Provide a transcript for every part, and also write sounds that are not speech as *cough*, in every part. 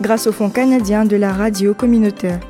grâce au Fonds canadien de la radio communautaire.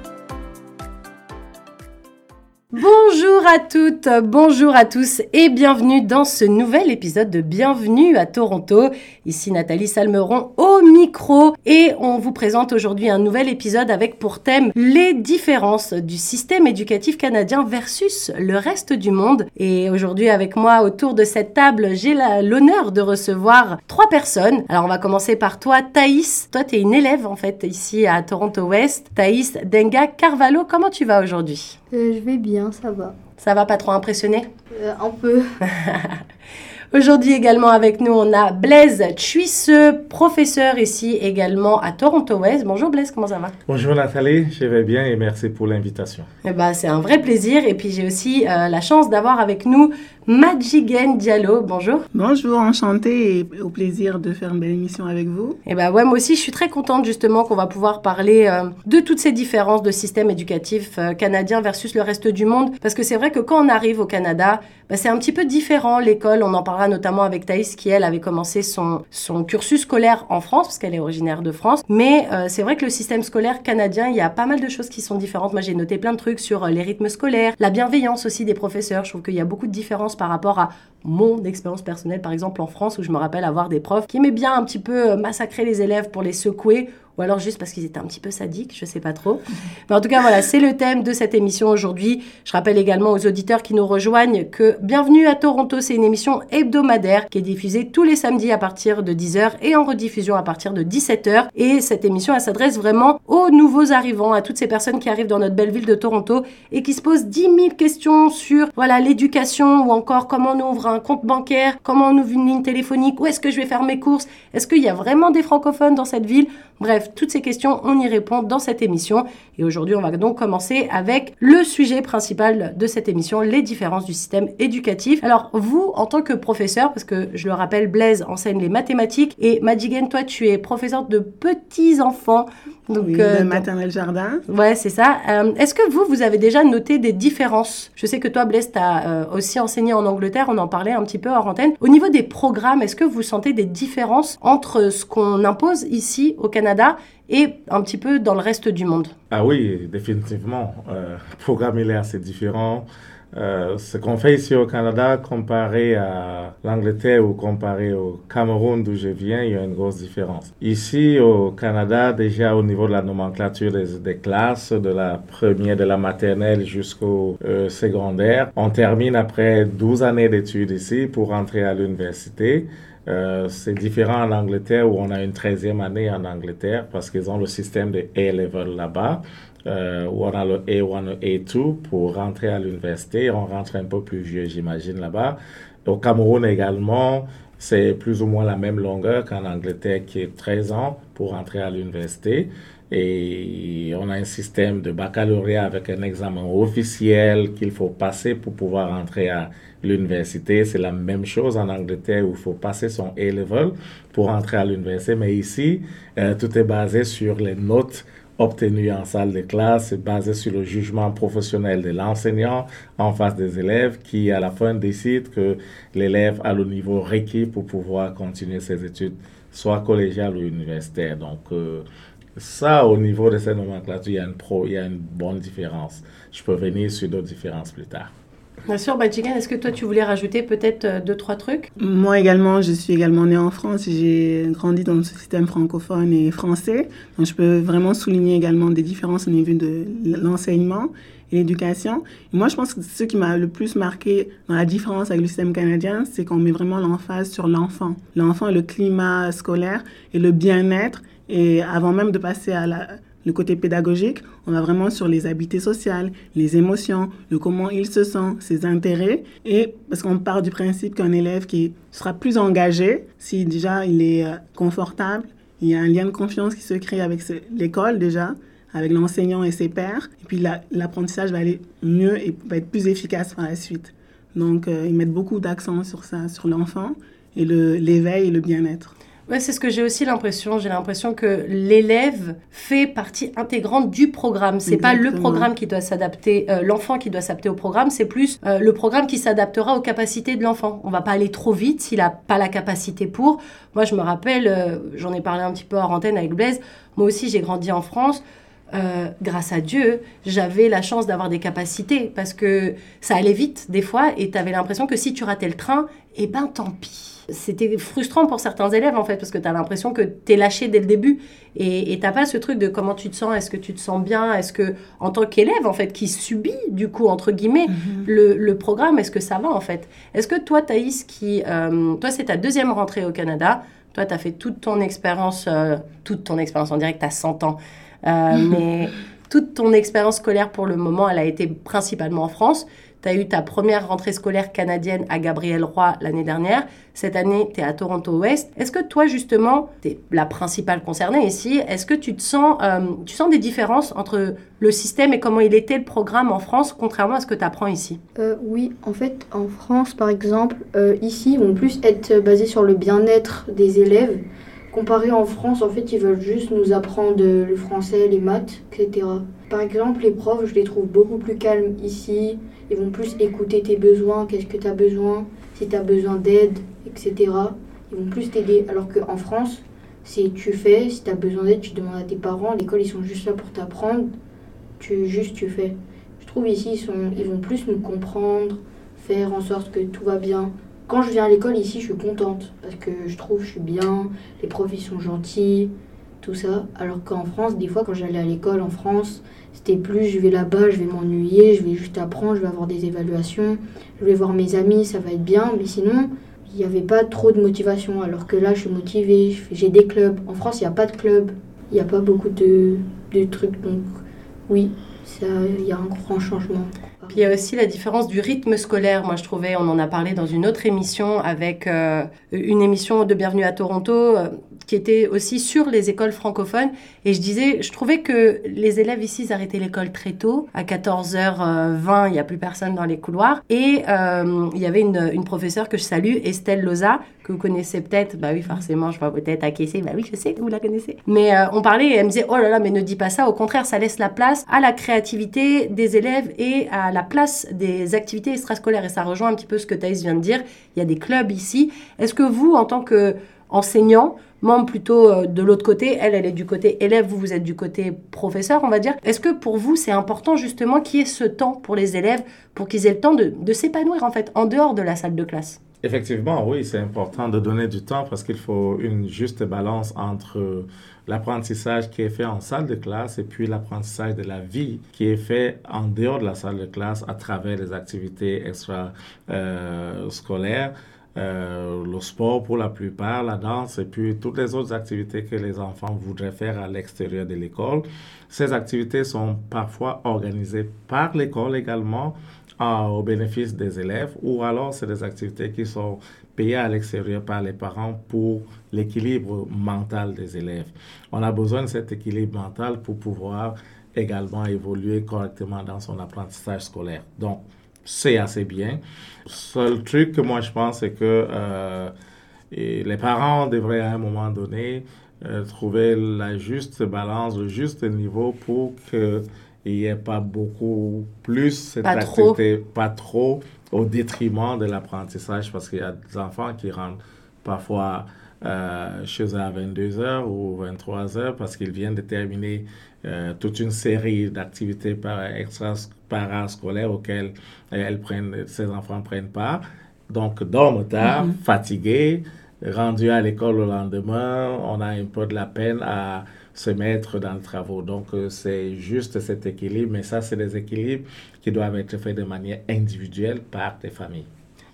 Bonjour à toutes, bonjour à tous et bienvenue dans ce nouvel épisode de Bienvenue à Toronto. Ici Nathalie Salmeron micro et on vous présente aujourd'hui un nouvel épisode avec pour thème les différences du système éducatif canadien versus le reste du monde. Et aujourd'hui avec moi autour de cette table, j'ai l'honneur de recevoir trois personnes. Alors on va commencer par toi Thaïs. Toi tu es une élève en fait ici à Toronto West. Thaïs Denga Carvalho, comment tu vas aujourd'hui? Euh, Je vais bien, ça va. Ça va pas trop impressionner euh, Un peu. *laughs* Aujourd'hui également avec nous, on a Blaise Chuisseux, professeur ici également à Toronto West. Bonjour Blaise, comment ça va? Bonjour Nathalie, je vais bien et merci pour l'invitation. Eh ben, c'est un vrai plaisir et puis j'ai aussi euh, la chance d'avoir avec nous Madjigen Diallo. Bonjour. Bonjour, enchantée et au plaisir de faire une belle émission avec vous. Eh ben ouais, moi aussi je suis très contente justement qu'on va pouvoir parler euh, de toutes ces différences de système éducatif euh, canadien versus le reste du monde parce que c'est vrai que quand on arrive au Canada, bah, c'est un petit peu différent l'école, on en parlera notamment avec Thaïs qui, elle, avait commencé son, son cursus scolaire en France, parce qu'elle est originaire de France. Mais euh, c'est vrai que le système scolaire canadien, il y a pas mal de choses qui sont différentes. Moi, j'ai noté plein de trucs sur les rythmes scolaires, la bienveillance aussi des professeurs. Je trouve qu'il y a beaucoup de différences par rapport à mon expérience personnelle, par exemple en France, où je me rappelle avoir des profs qui aimaient bien un petit peu euh, massacrer les élèves pour les secouer ou alors juste parce qu'ils étaient un petit peu sadiques, je sais pas trop. Mais en tout cas, voilà, c'est le thème de cette émission aujourd'hui. Je rappelle également aux auditeurs qui nous rejoignent que Bienvenue à Toronto, c'est une émission hebdomadaire qui est diffusée tous les samedis à partir de 10h et en rediffusion à partir de 17h. Et cette émission, elle s'adresse vraiment aux nouveaux arrivants, à toutes ces personnes qui arrivent dans notre belle ville de Toronto et qui se posent 10 000 questions sur, voilà, l'éducation ou encore comment on ouvre un compte bancaire, comment on ouvre une ligne téléphonique, où est-ce que je vais faire mes courses, est-ce qu'il y a vraiment des francophones dans cette ville? Bref, toutes ces questions, on y répond dans cette émission. Et aujourd'hui, on va donc commencer avec le sujet principal de cette émission, les différences du système éducatif. Alors, vous, en tant que professeur, parce que je le rappelle, Blaise enseigne les mathématiques et Madigan, toi, tu es professeur de petits enfants. Donc, oui, euh, maternelle jardin. Ouais, c'est ça. Euh, Est-ce que vous, vous avez déjà noté des différences? Je sais que toi, Blaise, tu as euh, aussi enseigné en Angleterre, on en parlait un petit peu hors antenne. Au niveau des programmes, est-ce que vous sentez des différences entre ce qu'on impose ici au Canada et un petit peu dans le reste du monde? Ah oui, définitivement. Euh, *laughs* le programme, il est assez différent. Euh, ce qu'on fait ici au Canada comparé à l'Angleterre ou comparé au Cameroun d'où je viens, il y a une grosse différence. Ici au Canada, déjà au niveau de la nomenclature des, classes, de la première, de la maternelle jusqu'au euh, secondaire, on termine après 12 années d'études ici pour entrer à l'université. Euh, c'est différent en Angleterre où on a une 13e année en Angleterre parce qu'ils ont le système de A-level là-bas. Euh, où on a le A1 et A2 pour rentrer à l'université. On rentre un peu plus vieux, j'imagine, là-bas. Au Cameroun également, c'est plus ou moins la même longueur qu'en Angleterre qui est 13 ans pour rentrer à l'université. Et on a un système de baccalauréat avec un examen officiel qu'il faut passer pour pouvoir entrer à l'université. C'est la même chose en Angleterre où il faut passer son A-level pour entrer à l'université. Mais ici, euh, tout est basé sur les notes obtenues en salle de classe, c'est basé sur le jugement professionnel de l'enseignant en face des élèves qui, à la fin, décide que l'élève a le niveau requis pour pouvoir continuer ses études, soit collégiales ou universitaires. Donc, euh, ça, au niveau de cette nomenclature, il y a une, pro, il y a une bonne différence. Je peux venir sur d'autres différences plus tard. Bien sûr, Badjigan, est-ce que toi tu voulais rajouter peut-être euh, deux, trois trucs? Moi également, je suis également née en France. J'ai grandi dans le système francophone et français. Donc je peux vraiment souligner également des différences au niveau de l'enseignement et l'éducation. Moi, je pense que ce qui m'a le plus marqué dans la différence avec le système canadien, c'est qu'on met vraiment l'emphase sur l'enfant. L'enfant, le climat scolaire et le bien-être. Et avant même de passer à la, le côté pédagogique, on va vraiment sur les habiletés sociales, les émotions, le comment il se sent, ses intérêts. Et parce qu'on part du principe qu'un élève qui sera plus engagé, si déjà il est confortable, il y a un lien de confiance qui se crée avec l'école déjà, avec l'enseignant et ses pairs. Et puis l'apprentissage va aller mieux et va être plus efficace par la suite. Donc euh, ils mettent beaucoup d'accent sur ça, sur l'enfant et l'éveil et le bien-être. Ouais, c'est ce que j'ai aussi l'impression. J'ai l'impression que l'élève fait partie intégrante du programme. C'est pas le programme qui doit s'adapter, euh, l'enfant qui doit s'adapter au programme. C'est plus euh, le programme qui s'adaptera aux capacités de l'enfant. On va pas aller trop vite s'il a pas la capacité pour. Moi, je me rappelle, euh, j'en ai parlé un petit peu hors antenne avec Blaise. Moi aussi, j'ai grandi en France. grâce à Dieu, j'avais la chance d'avoir des capacités parce que ça allait vite des fois et tu avais l'impression que si tu ratais le train, eh ben tant pis c'était frustrant pour certains élèves en fait parce que tu as l'impression que tu es lâché dès le début et tu pas ce truc de comment tu te sens, est-ce que tu te sens bien, est-ce que en tant qu'élève en fait qui subit du coup entre guillemets mhm. le, programme, est-ce que ça va en fait? Est-ce que toi Thaïs qui euh, toi c'est ta deuxième rentrée au Canada, toi tu as fait toute ton expérience euh, toute ton expérience en direct à 100 ans euh, *laughs* mais toute ton expérience scolaire pour le moment, elle a été principalement en France. Tu as eu ta première rentrée scolaire canadienne à Gabriel Roy l'année dernière. Cette année, tu es à Toronto-Ouest. Est-ce que toi, justement, tu es la principale concernée? Ici, est-ce que tu te sens, euh, tu sens des différences entre le système et comment il était le programme en France, contrairement à ce que tu apprends ici? Euh, Oui, en fait, en France, par exemple, euh, ici, ils vont plus être basés sur le bien-être des élèves. Comparé en France, en fait, ils veulent juste nous apprendre le français, les maths, etc. Par exemple, les profs, je les trouve beaucoup plus calmes ici. Ils vont plus écouter tes besoins, qu'est-ce que tu as besoin, si tu as besoin d'aide, etc. Ils vont plus t'aider. Alors qu'en France, c'est tu fais, si tu as besoin d'aide, tu demandes à tes parents. L'école, ils sont juste là pour t'apprendre. Tu, juste tu fais. Je trouve ici, ils, sont, ils vont plus nous comprendre, faire en sorte que tout va bien. Quand je viens à l'école ici, je suis contente parce que je trouve je suis bien, les profs ils sont gentils, tout ça. Alors qu'en France, des fois, quand j'allais à l'école en France, c'était plus je vais là-bas, je vais m'ennuyer, je vais juste apprendre, je vais avoir des évaluations, je vais voir mes amis, ça va être bien. Mais sinon, il n'y avait pas trop de motivation. Alors que là, je suis motivée, j'ai des clubs. En France, il n'y a pas de club, il n'y a pas beaucoup de, de trucs. Donc, oui, il y a un grand changement. Puis il y a aussi la différence du rythme scolaire. Moi, je trouvais, on en a parlé dans une autre émission avec euh, une émission de Bienvenue à Toronto. Qui était aussi sur les écoles francophones. Et je disais, je trouvais que les élèves ici, arrêtaient l'école très tôt. À 14h20, il n'y a plus personne dans les couloirs. Et euh, il y avait une, une, professeure que je salue, Estelle Loza, que vous connaissez peut-être. Bah oui, forcément, je vois peut-être acquiescer. Bah oui, je sais que vous la connaissez. Mais euh, on parlait et elle me disait, oh là là, mais ne dis pas ça. Au contraire, ça laisse la place à la créativité des élèves et à la place des activités extrascolaires. Et ça rejoint un petit peu ce que Thaïs vient de dire. Il y a des clubs ici. Est-ce que vous, en tant que enseignant, membre plutôt euh, de l'autre côté, elle, elle est du côté élève, vous, vous êtes du côté professeur, on va dire. Est-ce que pour vous, c'est important justement qu'il y ait ce temps pour les élèves, pour qu'ils aient le temps de, s'épanouir en fait, en dehors de la salle de classe? Effectivement, oui, c'est important de donner du temps parce qu'il faut une juste balance entre l'apprentissage qui est fait en salle de classe et puis l'apprentissage de la vie qui est fait en dehors de la salle de classe à travers les activités extra-scolaires. Euh, euh, le sport pour la plupart, la danse et puis toutes les autres activités que les enfants voudraient faire à l'extérieur de l'école. Ces activités sont parfois organisées par l'école également au bénéfice des élèves ou alors c'est des activités qui sont payées à l'extérieur par les parents pour l'équilibre mental des élèves. On a besoin de cet équilibre mental pour pouvoir également évoluer correctement dans son apprentissage scolaire. Donc, c'est assez bien. Seul truc que moi je pense, c'est que euh, les parents devraient à un moment donné euh, trouver la juste balance, le juste niveau pour qu'il n'y ait pas beaucoup plus cette pas activité, trop. pas trop, au détriment de l'apprentissage, parce qu'il y a des enfants qui rentrent parfois euh, chez eux à 22h ou 23h parce qu'ils viennent de terminer euh, toute une série d'activités parascolaires auxquelles elles prennent, ces enfants prennent part. Donc, dorment tard, mm-hmm. fatigués, rendus à l'école le lendemain, on a un peu de la peine à se mettre dans le travail. Donc, euh, c'est juste cet équilibre, mais ça, c'est des équilibres qui doivent être faits de manière individuelle par des familles.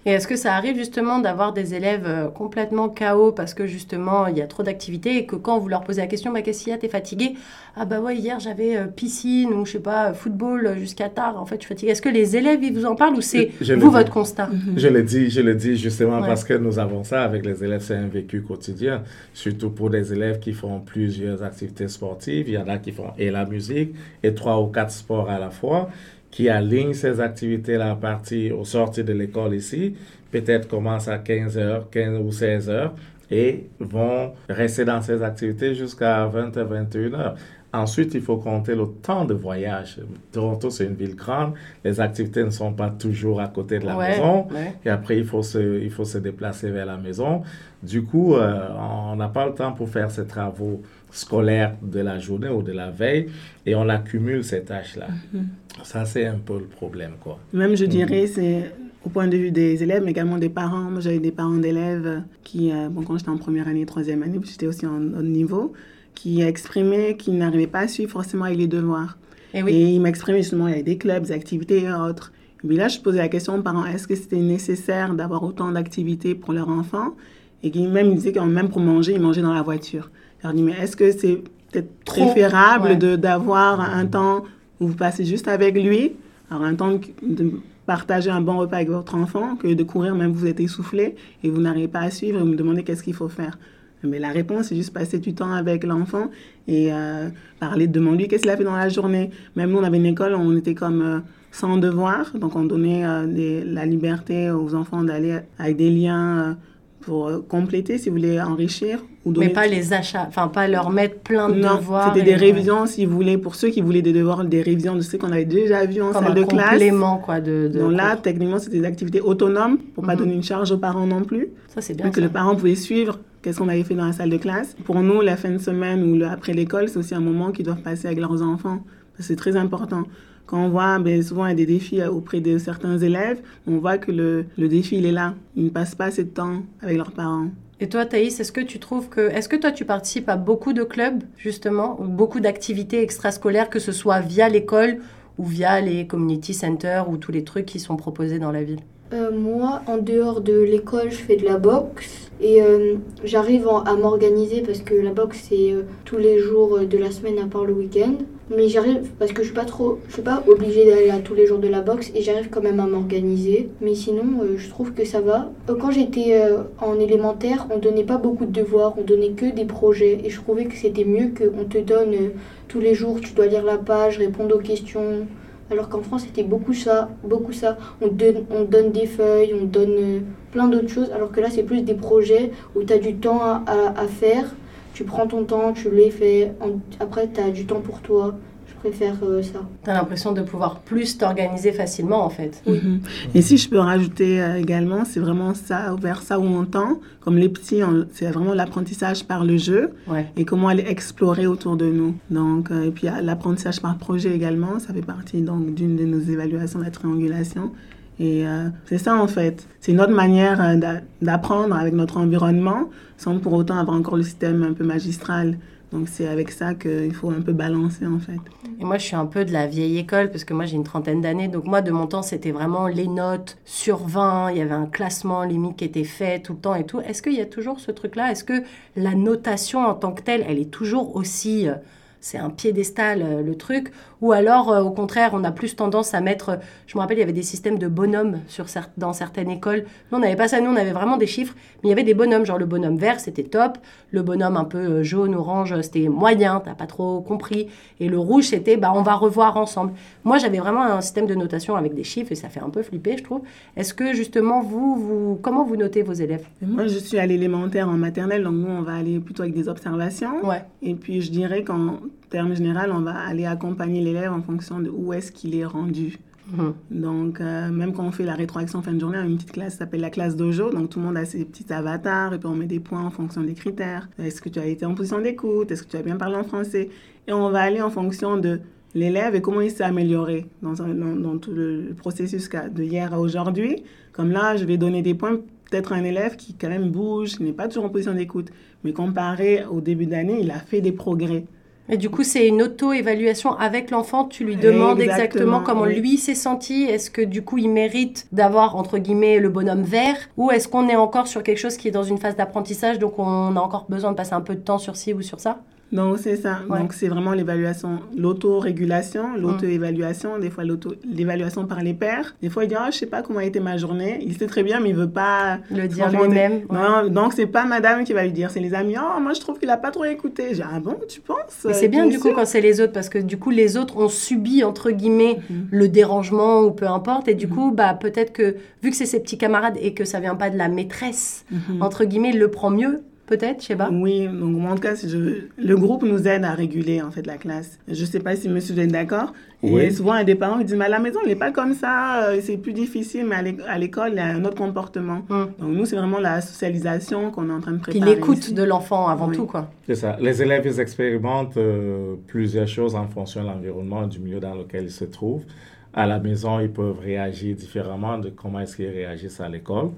Et est-ce que ça arrive justement d'avoir des élèves euh, complètement KO parce que justement il y a trop d'activités et que quand vous leur posez la question, bah, qu'est-ce qu'il y a, t'es fatigué? Ah bah ouais, hier j'avais euh, piscine ou je sais pas, football jusqu'à tard, en fait je suis fatiguée. Est-ce que les élèves ils vous en parlent ou c'est vous votre constat? Je le dis, je le dis justement parce que nous avons ça avec les élèves, c'est un vécu quotidien, surtout pour des élèves qui font plusieurs activités sportives. Il y en a qui font et la musique et trois ou quatre sports à la fois qui aligne ces activités-là à partir au sortir de l'école ici, peut-être commence à 15 heures, 15 ou 16 heures, et vont rester dans ces activités jusqu'à 20 h 21 heures. Ensuite, il faut compter le temps de voyage. Toronto, c'est une ville grande. Les activités ne sont pas toujours à côté de la maison. Et après, il faut, se, il faut se déplacer vers la maison. Du coup, euh, on n'a pas le temps pour faire ces travaux scolaires de la journée ou de la veille. Et on accumule ces tâches-là. Mhm. Ça, c'est un peu le problème, quoi. Même, je dirais, mhm. c'est au point de vue des élèves, mais également des parents. Moi, j'avais des parents d'élèves qui, euh, bon, quand j'étais en première année, troisième année, j'étais aussi en haut niveau, qui exprimaient qu'ils n'arrivaient pas à suivre forcément avec les devoirs. Eh et, ils m'exprimaient justement, il y avait des clubs, des activités et autres. Et puis là, je posais la question aux parents, est-ce que c'était nécessaire d'avoir autant d'activités pour leur enfant? Et qui même ils disaient que même pour manger, ils mangeaient dans la voiture. Je leur dis, mais est-ce que c'est peut-être préférable de d'avoir un temps où vous passez juste avec lui, alors un temps de partager un bon repas avec votre enfant que de courir même vous êtes essoufflé et vous n'arrivez pas à suivre et vous me demandez qu'est-ce qu'il faut faire? Mais la réponse, c'est juste passer du temps avec l'enfant et euh, parler, demander qu'est-ce qu'il a fait dans la journée? Même nous, on avait une école, on était comme euh, sans devoir, donc on donnait euh, la liberté aux enfants d'aller avec des liens pour euh, compléter, si vous voulez enrichir. Ou donner... Mais pas les achats, enfin pas leur mettre plein de non, devoirs. C'était des révisions, si vous voulez, pour ceux qui voulaient des devoirs, des révisions de ce qu'on avait déjà vu en salle de classe. Comme complément, quoi. De, de Donc là, techniquement, c'était des activités autonomes, pour pas mhm. donner une charge aux parents non plus. Ça, c'est bien. Donc que le parent pouvait suivre qu'est-ce qu'on avait fait dans la salle de classe. Pour nous, la fin de semaine ou le, après l'école, c'est aussi un moment qu'ils doivent passer avec leurs enfants. C'est très important. Quand on voit, ben, souvent, il y a des défis euh, auprès de certains élèves, on voit que le, le défi, il est là. Ils ne passent pas assez de temps avec leurs parents. Et toi, Thaïs, est-ce que tu trouves que. Est-ce que toi, tu participes à beaucoup de clubs, justement, ou beaucoup d'activités extrascolaires, que ce soit via l'école ou via les community centers ou tous les trucs qui sont proposés dans la ville? Euh, Moi, en dehors de l'école, je fais de la boxe. Et euh, j'arrive à m'organiser parce que la boxe, c'est tous les jours de la semaine à part le week-end. Mais j'arrive parce que je suis pas trop, je suis pas obligée d'aller à tous les jours de la boxe et j'arrive quand même à m'organiser. Mais sinon, euh, je trouve que ça va. Euh, quand j'étais euh, en élémentaire, on donnait pas beaucoup de devoirs, on donnait que des projets et je trouvais que c'était mieux qu'on te donne tous les jours, tu dois lire la page, répondre aux questions. Alors qu'en France, c'était beaucoup ça, beaucoup ça. On donne, on donne des feuilles, on donne plein d'autres choses. Alors que là, c'est plus des projets où tu as du temps à, à faire tu prends ton temps, tu les fais. Après, tu as du temps pour toi. Préfère euh, ça. Tu as l'impression de pouvoir plus t'organiser facilement, en fait. Mhm. Et si je peux rajouter euh, également, c'est vraiment ça, vers ça où on tend. Comme les petits, c'est vraiment l'apprentissage par le jeu et comment aller explorer autour de nous. Donc, euh, et puis l'apprentissage par projet également, ça fait partie donc d'une de nos évaluations de la triangulation. Et euh, c'est ça en fait. C'est une autre manière euh, d'apprendre avec notre environnement sans pour autant avoir encore le système un peu magistral. Donc c'est avec ça qu'il faut un peu balancer en fait. Et moi je suis un peu de la vieille école parce que moi j'ai une trentaine d'années. Donc moi de mon temps c'était vraiment les notes sur 20. Il y avait un classement limite qui était fait tout le temps et tout. Est-ce qu'il y a toujours ce truc-là? Est-ce que la notation en tant que telle elle est toujours aussi... Euh, c'est un piédestal euh, le truc, ou alors euh, au contraire on a plus tendance à mettre, je me rappelle il y avait des systèmes de bonhommes sur dans certaines écoles, nous on n'avait pas ça, nous on avait vraiment des chiffres, mais il y avait des bonhommes, genre le bonhomme vert c'était top, le bonhomme un peu euh, jaune, orange c'était moyen, t'as pas trop compris, et le rouge c'était bah on va revoir ensemble. Moi j'avais vraiment un système de notation avec des chiffres et ça fait un peu flipper je trouve. Est-ce que justement vous, vous, comment vous notez vos élèves? Moi je suis à l'élémentaire en maternelle, donc nous on va aller plutôt avec des observations, ouais. et puis je dirais qu'en terme général, on va aller accompagner l'élève en fonction de où est-ce qu'il est rendu. Mhm. Donc, euh, même quand on fait la rétroaction fin de journée, on a une petite classe s'appelle la classe dojo. Donc, tout le monde a ses petits avatars et puis on met des points en fonction des critères. Est-ce que tu as été en position d'écoute? Est-ce que tu as bien parlé en français? Et on va aller en fonction de l'élève et comment il s'est amélioré dans, dans, tout le processus de hier à aujourd'hui. Comme là, je vais donner des points peut-être un élève qui quand même bouge, n'est pas toujours en position d'écoute, mais comparé au début d'année, il a fait des progrès. Et du coup, c'est une auto-évaluation avec l'enfant. Tu lui demandes exactement, Exactement, comment oui. lui s'est senti. Est-ce que du coup, il mérite d'avoir, entre guillemets, le bonhomme vert? Ou est-ce qu'on est encore sur quelque chose qui est dans une phase d'apprentissage, donc on a encore besoin de passer un peu de temps sur ci ou sur ça? Donc, c'est ça. Ouais. Donc, c'est vraiment l'évaluation, l'auto-régulation, l'auto-évaluation, des fois l'évaluation par les pairs. Des fois, il dit, ah, je sais pas comment a été ma journée. Il sait très bien, mais il veut pas Le dire lui-même. ouais. Non, donc c'est pas madame qui va lui dire, c'est les amis. Oh, moi je trouve qu'il a pas trop écouté. J'ai ah bon, tu penses? Mais c'est bien du coup quand c'est les autres parce que du coup les autres ont subi entre guillemets Mhm. le dérangement ou peu importe et du Mhm. coup bah peut-être que vu que c'est ses petits camarades et que ça vient pas de la maîtresse Mhm. entre guillemets il le prend mieux peut-être je sais pas. Oui, donc en tout cas, je- le groupe nous aide à réguler en fait la classe. Je sais pas si monsieur est d'accord. Oui. Et souvent, il y a des parents qui disent, mais à la maison, il n'est pas comme ça, euh, c'est plus difficile, mais à l'é- à l'école, il y a un autre comportement. Mm. Donc nous, c'est vraiment la socialisation qu'on est en train de Puis préparer. l'écoute de l'enfant avant Oui. tout quoi. C'est ça. Les élèves, ils expérimentent euh, plusieurs choses en fonction de l'environnement du milieu dans lequel ils se trouvent. À la maison, ils peuvent réagir différemment de comment est-ce qu'ils réagissent à l'école.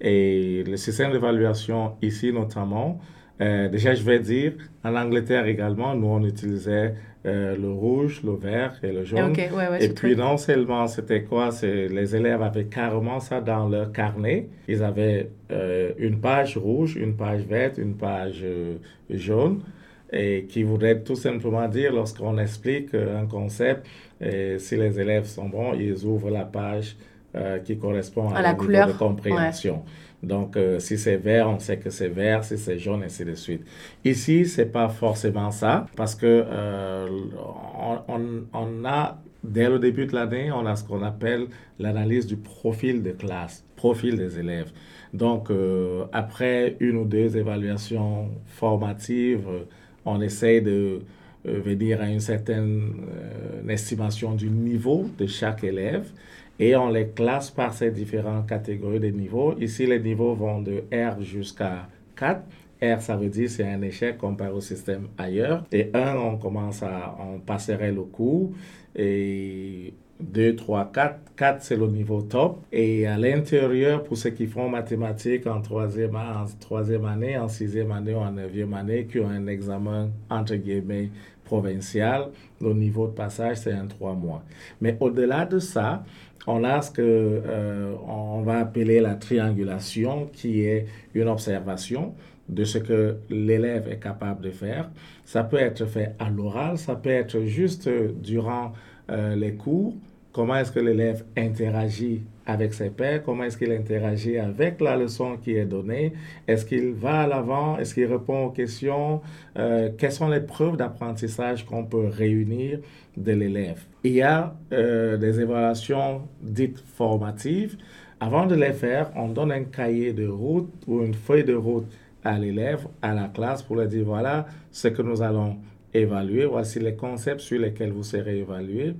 Et le système d'évaluation ici, notamment, euh, déjà, je vais dire, en Angleterre également, nous, on utilisait euh, le rouge, le vert et le jaune. ok ouais ouais. Et puis non seulement c'était quoi, les élèves avaient carrément ça dans leur carnet. Ils avaient euh, une page rouge, une page verte, une page jaune, et qui voudrait tout simplement dire lorsqu'on explique un concept, et si les élèves sont bons, ils ouvrent la page euh, qui correspond à, À la couleur, de compréhension. Donc, euh, si c'est vert, on sait que c'est vert, si c'est jaune, ainsi de suite. Ici, c'est pas forcément ça, parce que euh, on, on- on a, dès le début de l'année, on a ce qu'on appelle l'analyse du profil de classe, profil des élèves. Donc, euh, après une ou deux évaluations formatives, on essaie de euh, venir à une certaine euh, estimation du niveau de chaque élève et on les classe par ces différentes catégories de niveaux. Ici, les niveaux vont de R jusqu'à 4. R, ça veut dire c'est un échec comparé au système ailleurs. Et 1, on commence à, on passerait le cours. Et 2, 3, 4. 4, c'est le niveau top. Et à l'intérieur, pour ceux qui font mathématiques en troisième, en troisième année, en sixième année ou en neuvième année, qui ont un examen, entre guillemets, provincial, le niveau de passage, c'est un 3 mois. Mais au-delà de ça, on a ce que euh, on va appeler la triangulation, qui est une observation de ce que l'élève est capable de faire. Ça peut être fait à l'oral, ça peut être juste durant euh, les cours. Comment est-ce que l'élève interagit avec ses pairs? Comment est-ce qu'il interagit avec la leçon qui est donnée? Est-ce qu'il va à l'avant? Est-ce qu'il répond aux questions? Euh, quelles sont les preuves d'apprentissage qu'on peut réunir de l'élève? Il y a euh, des évaluations dites formatives. Avant de les faire, on donne un cahier de route ou une feuille de route à l'élève, à la classe, pour lui dire voilà ce que nous allons évaluer, voici les concepts sur lesquels vous serez évalué,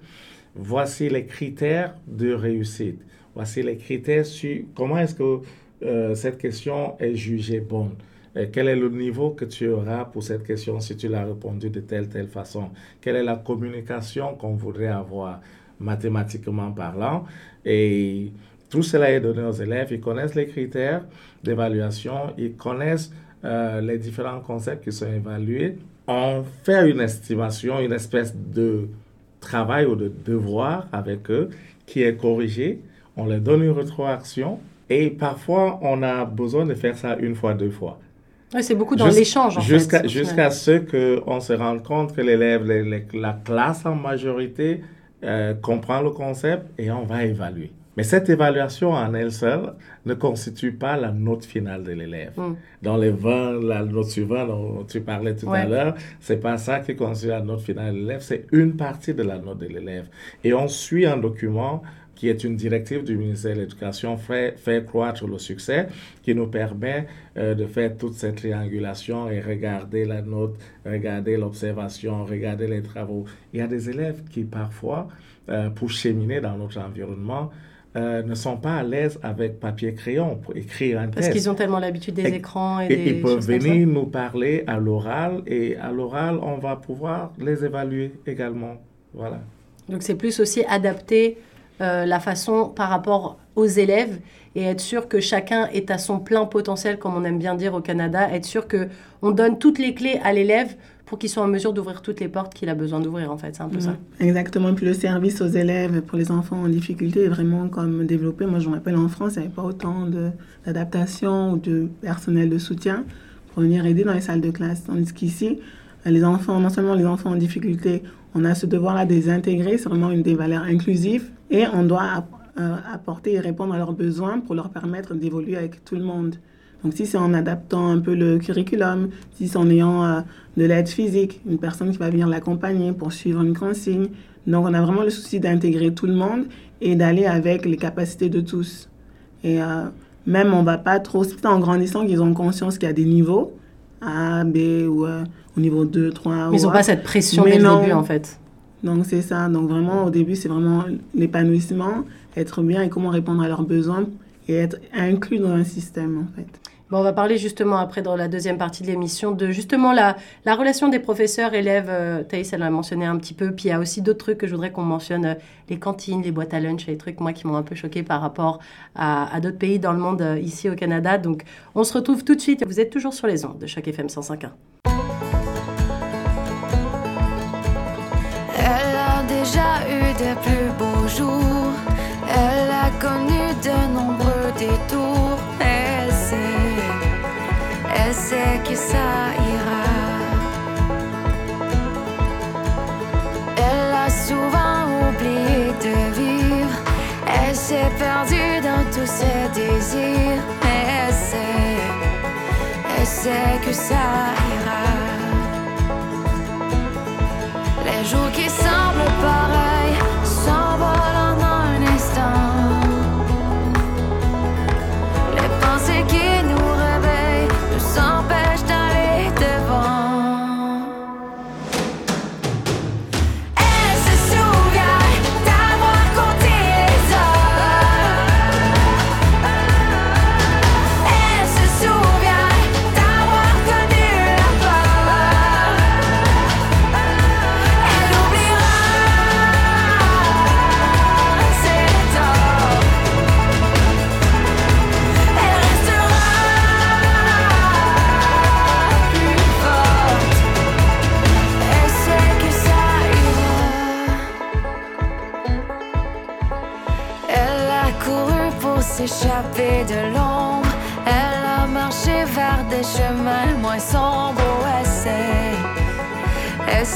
voici les critères de réussite, voici les critères sur comment est-ce que euh, cette question est jugée bonne. Euh, quel est le niveau que tu auras pour cette question si tu l'as répondu de telle, telle façon? Quelle est la communication qu'on voudrait avoir mathématiquement parlant? Et tout cela est donné aux élèves. Ils connaissent les critères d'évaluation, ils connaissent euh, les différents concepts qui sont évalués. On fait une estimation, une espèce de travail ou de devoir avec eux qui est corrigé. On leur donne une rétroaction et parfois on a besoin de faire ça une fois, deux fois. C'est beaucoup dans l'échange en Jusqu'à fait. jusqu'à ce qu'on se rende compte que l'élève, la classe en majorité, euh, comprend le concept et on va évaluer. Mais cette évaluation en elle seule ne constitue pas la note finale de l'élève. Mm. Dans les 20, la note suivante dont tu parlais tout Ouais. à l'heure, c'est pas ça qui constitue la note finale de l'élève, c'est une partie de la note de l'élève. Et on suit un document qui est une directive du ministère de l'Éducation, fait, fait croître le succès, qui nous permet euh, de faire toute cette triangulation et regarder la note, regarder l'observation, regarder les travaux. Il y a des élèves qui parfois, euh, pour cheminer dans notre environnement, euh, ne sont pas à l'aise avec papier-crayon pour écrire un Parce test. qu'ils ont tellement l'habitude des Et- écrans et, Et des ils peuvent venir nous parler à l'oral et à l'oral, on va pouvoir les évaluer également. Voilà. Donc c'est plus aussi adapter euh, la façon par rapport aux élèves et être sûr que chacun est à son plein potentiel, comme on aime bien dire au Canada, être sûr que on donne toutes les clés à l'élève pour qu'il soit en mesure d'ouvrir toutes les portes qu'il a besoin d'ouvrir, en fait. C'est un peu ça. Exactement. Puis le service aux élèves pour les enfants en difficulté est vraiment comme développé. Moi, je me rappelle en France, il n'y avait pas autant d'adaptation ou de personnel de soutien pour venir aider dans les salles de classe. Tandis qu'ici, les enfants, non seulement les enfants en difficulté, on a ce devoir-là de les intégrer, c'est vraiment une des valeurs inclusives, et on doit euh, apporter et répondre à leurs besoins pour leur permettre d'évoluer avec tout le monde. Donc si c'est en adaptant un peu le curriculum, si c'est en ayant euh, de l'aide physique, une personne qui va venir l'accompagner pour suivre une consigne. Donc on a vraiment le souci d'intégrer tout le monde et d'aller avec les capacités de tous. Et euh, même on va pas trop, c'est en grandissant qu'ils ont conscience qu'il y a des niveaux, A, B ou euh, au niveau 2, 3. Mais ils n'ont pas cette pression dès le début en fait. Donc c'est ça. Donc vraiment au début c'est vraiment l'épanouissement, être bien et comment répondre à leurs besoins et être inclus dans un système en fait. Bon, on va parler justement après dans la deuxième partie de l'émission de justement la, la relation des professeurs élèves. Euh, Thaïs, elle l'a mentionné un petit peu. Puis il y a aussi d'autres trucs que je voudrais qu'on mentionne euh, les cantines, les boîtes à lunch, les trucs moi qui m'ont un peu choqué par rapport à, d'autres pays dans le monde euh, ici au Canada. Donc on se retrouve tout de suite. Vous êtes toujours sur les ondes de chaque FM 105.1. déjà eu de plus beaux jours. Elle a connu de nombreux détours. Elle sait, elle sait que ça ira. Elle a souvent oublié de vivre. Elle s'est perdue dans tous ses désirs. Elle sait, elle sait que ça ira. Les jours qui semblent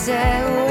elle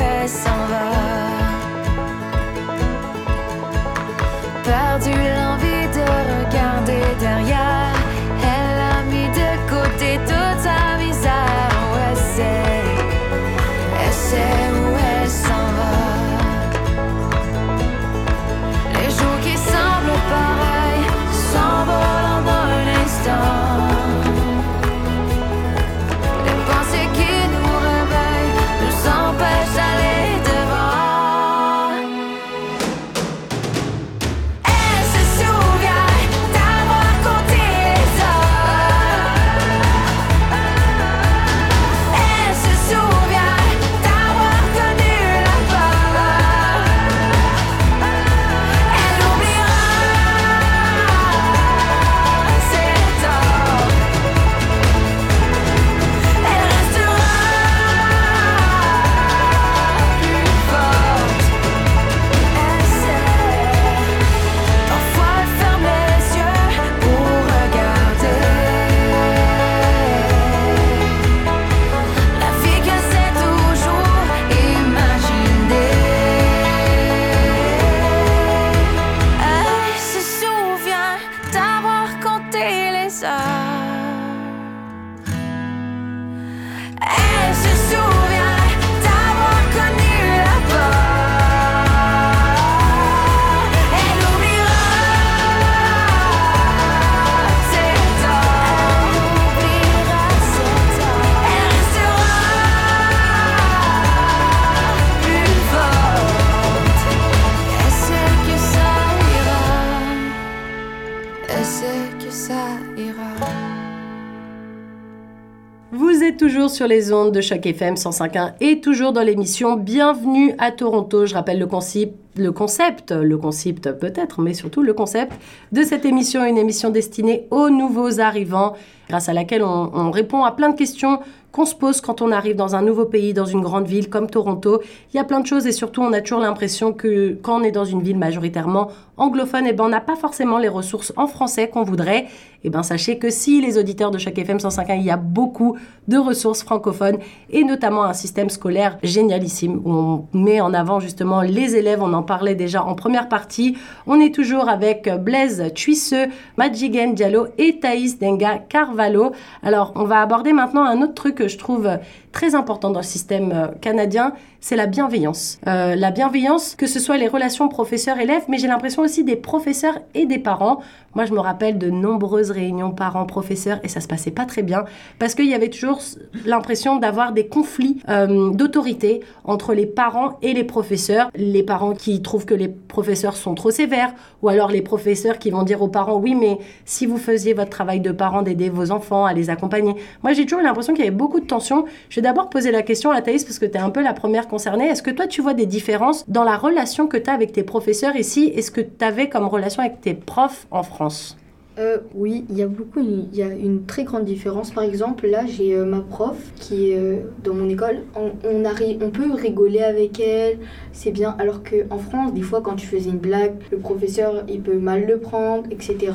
les ondes de Choc FM 105.1 et toujours dans l'émission Bienvenue à Toronto. Je rappelle le concept, le concept, le concept peut-être, mais surtout le concept de cette émission, une émission destinée aux nouveaux arrivants, grâce à laquelle on, on répond à plein de questions qu'on se pose quand on arrive dans un nouveau pays, dans une grande ville comme Toronto. Il y a plein de choses et surtout on a toujours l'impression que quand on est dans une ville majoritairement anglophone, eh ben, on n'a pas forcément les ressources en français qu'on voudrait. Eh ben, sachez que si les auditeurs de chaque FM 105.1, il y a beaucoup de ressources francophones et notamment un système scolaire génialissime où on met en avant justement les élèves. On en parlait déjà en première partie. On est toujours avec Blaise Tuisseux, Madjigen Diallo et Thaïs Denga Carvalho. Alors, on va aborder maintenant un autre truc que je trouve très important dans le système euh, canadien, c'est la bienveillance. Euh, la bienveillance, que ce soit les relations professeurs-élèves, mais j'ai l'impression aussi des professeurs et des parents. Moi, je me rappelle de nombreuses réunions parents-professeurs et ça se passait pas très bien parce qu'il y avait toujours l'impression d'avoir des conflits euh, d'autorité entre les parents et les professeurs. Les parents qui trouvent que les professeurs sont trop sévères ou alors les professeurs qui vont dire aux parents oui, mais si vous faisiez votre travail de parent d'aider vos enfants à les accompagner. Moi, j'ai toujours l'impression qu'il y avait beaucoup de tensions. Vais d'abord poser la question à Thaïs parce que tu es un peu la première concernée. Est-ce que toi, tu vois des différences dans la relation que tu as avec tes professeurs ici et ce que tu avais comme relation avec tes profs en France? Euh, oui, il y a beaucoup, il y a une très grande différence. Par exemple, là, j'ai euh, ma prof qui est euh, dans mon école. On, on, arri- on peut rigoler avec elle, c'est bien. Alors qu'en France, des fois, quand tu faisais une blague, le professeur, il peut mal le prendre, etc.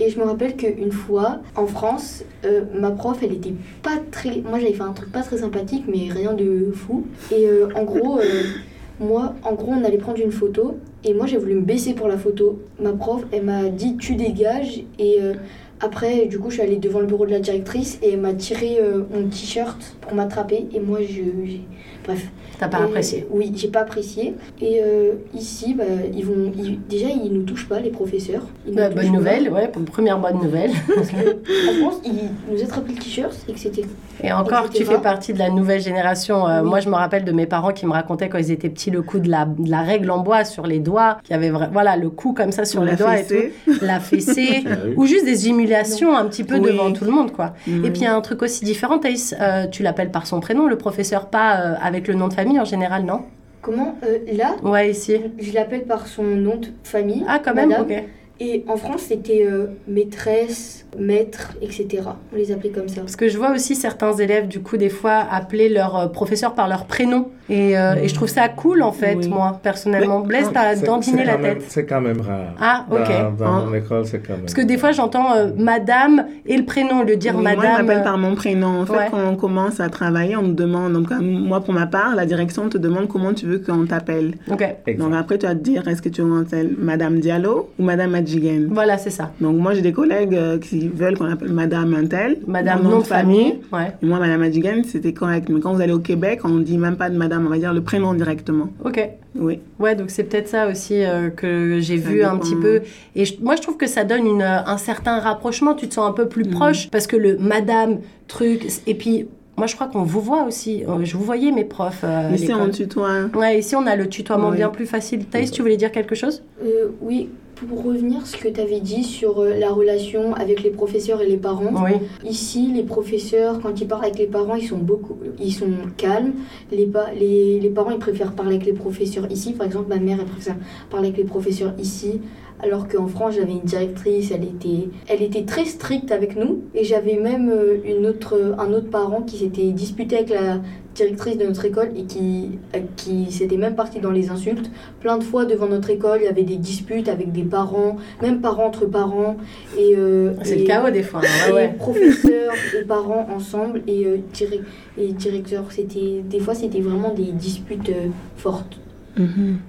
Et je me rappelle qu'une fois, en France, euh, ma prof, elle était pas très... Moi, j'avais fait un truc pas très sympathique, mais rien de fou. Et euh, en gros... euh, moi, en gros, on allait prendre une photo et moi, j'ai voulu me baisser pour la photo. Ma prof, elle m'a dit tu dégages et après, du coup, je suis allée devant le bureau de la directrice et elle m'a tiré mon t-shirt pour m'attraper et moi, je, bref. T'as pas Et- apprécié Oui, j'ai pas apprécié. Et euh, ici, bah, ils vont, ils- déjà, ils nous touchent pas, les professeurs. Ils Bah, Bonne pas. nouvelle, ouais, première bonne nouvelle. Parce que, en France, ils nous attrapaient le t-shirt et que c'était Et encore, tu Etc. fais partie de la nouvelle génération. Euh, Oui. Moi, je me rappelle de mes parents qui me racontaient quand ils étaient petits le coup de la, de la règle en bois sur les doigts, qui avait vra- voilà le coup comme ça sur On les doigts et tout, la fessée, *laughs* Ah ou juste des humiliations un petit peu Oui. devant tout le monde, quoi. Et puis il y a un truc aussi différent, Thaïs, euh, tu l'appelles par son prénom, le professeur, pas euh, avec le nom de famille en général, non? Comment? Euh, Là, Ouais, ici. je l'appelle par son nom de famille. Ah, quand même, madame. ok. Et en France, c'était euh, maîtresse, maître, etc. On les appelait comme ça. Parce que je vois aussi certains élèves, du coup, des fois, appeler leur euh, professeur par leur prénom. Et, euh, et je trouve ça cool, en fait, Oui. moi, personnellement. Blaise, Mais- t'as C'est- dandiné la même- tête. C'est quand même rare. Ah, ok. Dans, dans Hein. mon école, c'est quand même. Parce que des fois, j'entends euh, madame et le prénom, le dire Oui, Moi, madame. m'appelle par mon prénom. En fait, Ouais. quand on commence à travailler, on nous demande, donc moi pour ma part, la direction te demande comment tu veux qu'on t'appelle. Ok, Exact. Donc après, tu vas te dire, est-ce que tu veux qu'on t'appelle Madame Diallo ou Madame Adjigen voilà, c'est ça. Donc moi, j'ai des collègues euh, qui veulent qu'on appelle Madame Untel. Madame, nom de famille. Ouais, Et moi, Madame Adjigen, c'était correct. Mais quand vous allez au Québec, on ne dit même pas de Madame, on va dire le prénom directement. ok. Oui. Ouais, donc c'est peut-être ça aussi euh, que j'ai vu un petit peu. Et je- moi, je trouve que ça donne une, euh, un certain rapprochement. Tu te sens un peu plus Mhm. proche parce que le madame, truc. Et puis, moi, je crois qu'on vous voit aussi. Je vous voyais, mes profs. euh, Ici, on tutoie. Ouais, ici, on a le tutoiement Oui. bien plus facile. Thaïs, tu voulais dire quelque chose? Euh, oui, pour revenir à ce que tu avais dit sur euh, la relation avec les professeurs et les parents. Oui. Ici, les professeurs, quand ils parlent avec les parents, ils sont beaucoup, ils sont calmes. Les, pa- les, les parents, ils préfèrent parler avec les professeurs ici. Par exemple, ma mère, elle préfère parler avec les professeurs ici. Alors qu'en France, j'avais une directrice, elle était, elle était très stricte avec nous. Et j'avais même euh, une autre, un autre parent qui s'était disputé avec la directrice de notre école et qui, euh, qui s'était même parti dans les insultes. Plein de fois devant notre école, il y avait des disputes avec des parents, même parents entre parents. Et, euh, C'est le chaos des fois. hein. Ouais, professeurs *laughs* et parents ensemble et, euh, direct- et directeurs. C'était, des fois, c'était vraiment des disputes euh, fortes.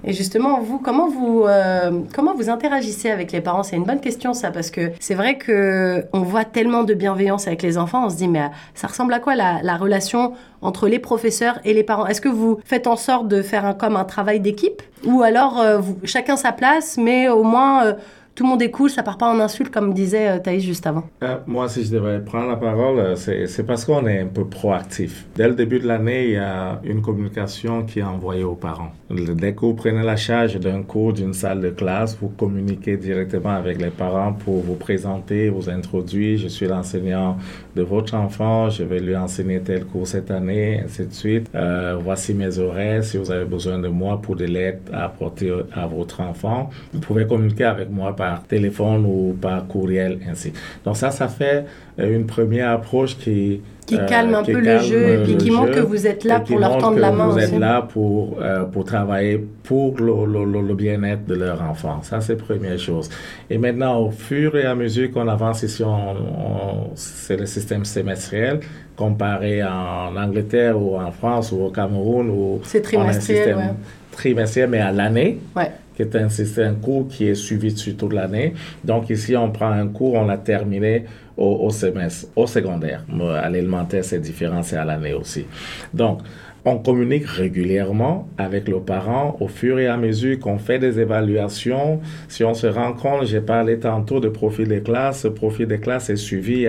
Et justement, vous, comment vous, euh, comment vous interagissez avec les parents? C'est une bonne question, ça, parce que c'est vrai que on voit tellement de bienveillance avec les enfants. On se dit, mais euh, ça ressemble à quoi la, la relation entre les professeurs et les parents? Est-ce que vous faites en sorte de faire un, comme un travail d'équipe? Ou alors, euh, chacun sa place, mais au moins, tout le monde est cool, ça part pas en insultes comme disait euh, Thaïs juste avant. Euh, moi, si je devrais prendre la parole, euh, c'est parce qu'on est un peu proactif. Dès le début de l'année, il y a une communication qui est envoyée aux parents. Dès que vous prenez la charge d'un cours, d'une salle de classe, vous communiquez directement avec les parents pour vous présenter, vous introduire. Je suis l'enseignant de votre enfant, je vais lui enseigner tel cours cette année, ainsi de suite. Voici mes horaires. Si vous avez besoin de moi pour de l'aide à apporter à votre enfant, vous pouvez communiquer avec moi par téléphone ou par courriel, ainsi. Donc ça, ça fait euh, une première approche qui Qui euh, calme un qui peu le jeu et puis qui montre que vous êtes là pour leur tendre la main Vous aussi. êtes là pour, euh, pour travailler pour le, le- le- le bien-être de leur enfant. Ça, c'est la première chose. Et maintenant, au fur et à mesure qu'on avance ici, c'est le système semestriel comparé en Angleterre ou en France ou au Cameroun ou C'est un trimestriel, système ouais. trimestriel, mais à l'année Ouais. Qui est un court qui est suivi sur toute l'année. Donc ici, on prend un cours, on l'a terminé au, au semestre, au secondaire. À l'élémentaire, c'est différent, c'est à l'année aussi. Donc, on communique régulièrement avec le parent au fur et à mesure qu'on fait des évaluations. Si on se rend compte, j'ai parlé tantôt de profil des classes, ce profil des classes est suivi.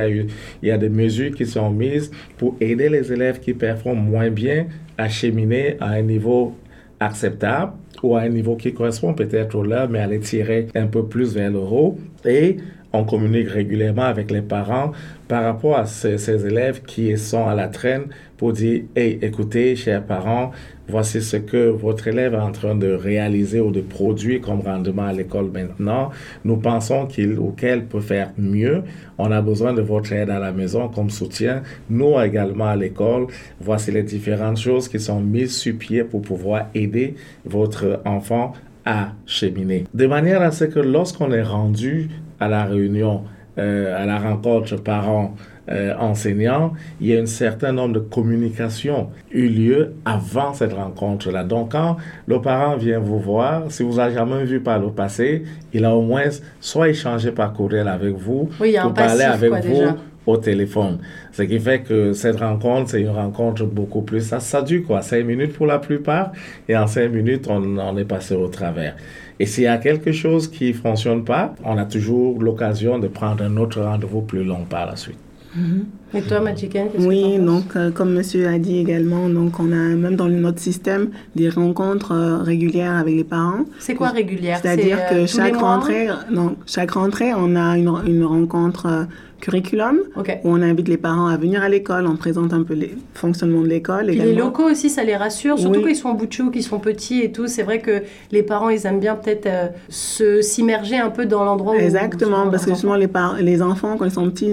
Il y a des mesures qui sont mises pour aider les élèves qui performent moins bien à cheminer à un niveau acceptable ou à un niveau qui correspond peut-être au leur, mais à les tirer un peu plus vers le haut. Et on communique régulièrement avec les parents par rapport à ces, ces élèves qui sont à la traîne pour dire, hey, écoutez, chers parents, voici ce que votre élève est en train de réaliser ou de produire comme rendement à l'école maintenant. Nous pensons qu'il ou qu'elle peut faire mieux. On a besoin de votre aide à la maison comme soutien. Nous également à l'école, voici les différentes choses qui sont mises sur pied pour pouvoir aider votre enfant à cheminer. De manière à ce que lorsqu'on est rendu à la réunion, euh, à la rencontre parents euh, enseignants, il y a un certain nombre de communications eu lieu avant cette rencontre-là. Donc, quand le parent vient vous voir, si vous n'avez jamais vu par le passé, il a au moins soit échangé par courriel avec vous, Oui, ou passif, avec quoi, vous déjà. au téléphone. Ce qui fait que cette rencontre, c'est une rencontre beaucoup plus... Ça, ça dure quoi, cinq minutes pour la plupart, et en cinq minutes, on, on est passé au travers. Et s'il y a quelque chose qui ne fonctionne pas, on a toujours l'occasion de prendre un autre rendez-vous plus long par la suite. 嗯 Et toi, que Oui, donc euh, comme monsieur a dit également, donc on a même dans notre système des rencontres euh, régulières avec les parents. C'est quoi régulière? C'est-à-dire C'est, euh, que les chaque rentrée, non, chaque rentrée, on a une, une rencontre euh, curriculum où on invite les parents à venir à l'école, on présente un peu le fonctionnement de l'école. Puis les locaux aussi, ça les rassure, surtout Oui. quand ils sont en bout de chou, qu'ils sont petits et tout. C'est vrai que les parents, ils aiment bien peut-être euh, se s'immerger un peu dans l'endroit où Exactement, où parce que justement les, les enfants, quand ils sont petits,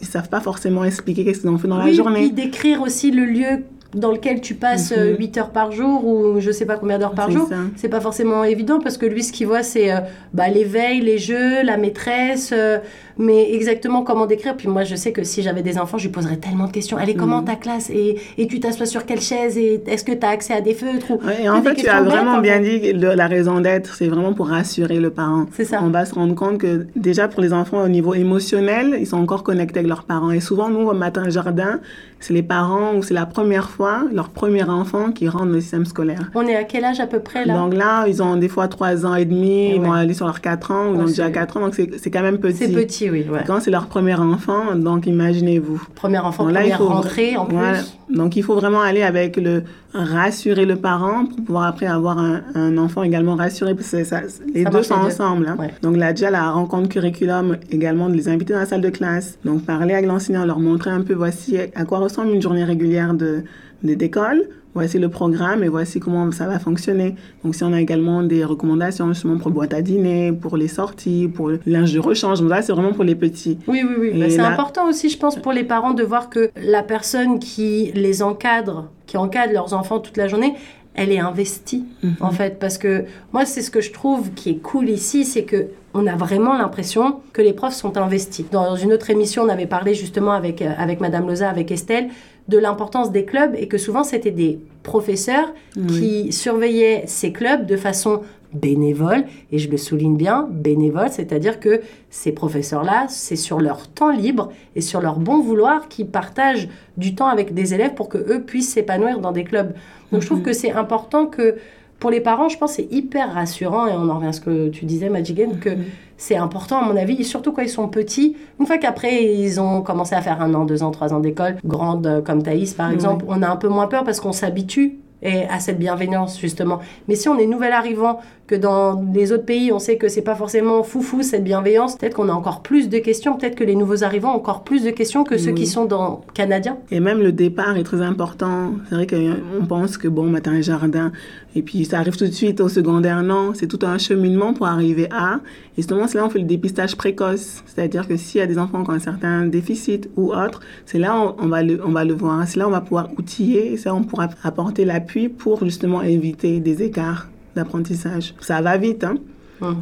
ils savent pas forcément expliquer qu'est-ce qu'ils ont fait dans la journée. puis d'écrire aussi le lieu dans lequel tu passes euh, 8 heures par jour ou je sais pas combien d'heures par jour. C'est pas forcément évident parce que lui, ce qu'il voit, c'est euh, bah, l'éveil, les jeux, la maîtresse, euh, mais exactement comment décrire. Puis moi, je sais que si j'avais des enfants, je lui poserais tellement de questions. Elle est comment Mhm. ta classe et, et tu t'assois sur quelle chaise Et est-ce que tu as accès à des feutres ou... Ouais, et en fait, tu as vraiment en bien dit le- la raison d'être, c'est vraiment pour rassurer le parent. C'est ça. On va se rendre compte que déjà pour les enfants au niveau émotionnel, ils sont encore connectés avec leurs parents. Et souvent, nous, au matin jardin, c'est les parents ou c'est la première fois, leur premier enfant qui rentre dans le système scolaire. On est à quel âge à peu près là? Donc là, ils ont des fois 3 ans et demi, Et ils vont aller sur leurs 4 ans, ou ils Ouais, ont déjà c'est- 4 ans, donc c'est quand même petit. C'est petit, oui. Ouais. Quand c'est leur premier enfant, donc imaginez-vous. Premier enfant, Donc là, il faut- rentrée en Voilà. plus. Donc il faut vraiment aller avec le rassurer le parent pour pouvoir après avoir un, un enfant également rassuré parce que c'est ça, les Ça deux sont les deux. ensemble. hein. Ouais. Donc là déjà la rencontre curriculum également de les inviter dans la salle de classe. Donc parler avec l'enseignant, leur montrer un peu voici à quoi ressemble une journée régulière de de- d'école. Voici le programme et voici comment ça va fonctionner. Donc, si on a également des recommandations justement pour boîte à dîner, pour les sorties, pour le linge de rechange, donc là, c'est vraiment pour les petits. Oui, oui, oui. Bah, c'est là- important aussi, je pense, pour les parents de voir que la personne qui les encadre, qui encadre leurs enfants toute la journée, elle est investie, Mhm. en fait. Parce que moi, c'est ce que je trouve qui est cool ici, c'est que on a vraiment l'impression que les profs sont investis. Dans une autre émission, on avait parlé justement avec, euh, avec Madame Loza, avec Estelle, de l'importance des clubs et que souvent, c'était des professeurs qui surveillaient ces clubs de façon bénévole, et je le souligne bien, bénévole, c'est-à-dire que ces professeurs-là, c'est sur leur temps libre et sur leur bon vouloir qu'ils partagent du temps avec des élèves pour que eux puissent s'épanouir dans des clubs. Donc je trouve que c'est important que pour les parents, je pense que c'est hyper rassurant, et on en revient à ce que tu disais, Magigan, que c'est important à mon avis, surtout quand ils sont petits. Une fois qu'après ils ont commencé à faire un an, deux ans, trois ans d'école, grande euh, comme Thaïs par exemple, on a un peu moins peur parce qu'on s'habitue et à cette bienveillance justement. Mais si on est nouvel arrivant, que dans les autres pays on sait que c'est pas forcément foufou cette bienveillance, peut-être qu'on a encore plus de questions, peut-être que les nouveaux arrivants ont encore plus de questions que ceux qui sont dans canadiens. Et même le départ est très important. C'est vrai qu'on pense que bon, matin un jardin, et puis ça arrive tout de suite au secondaire. Non, c'est tout un cheminement pour arriver à. Et justement, c'est là on fait le dépistage précoce. C'est-à-dire que s'il y a des enfants qui ont un certain déficit ou autre, c'est là on, on va le, on va le voir. C'est là on va pouvoir outiller, et ça on pourra apporter l'appui pour justement éviter des écarts d'apprentissage. Ça va vite, hein.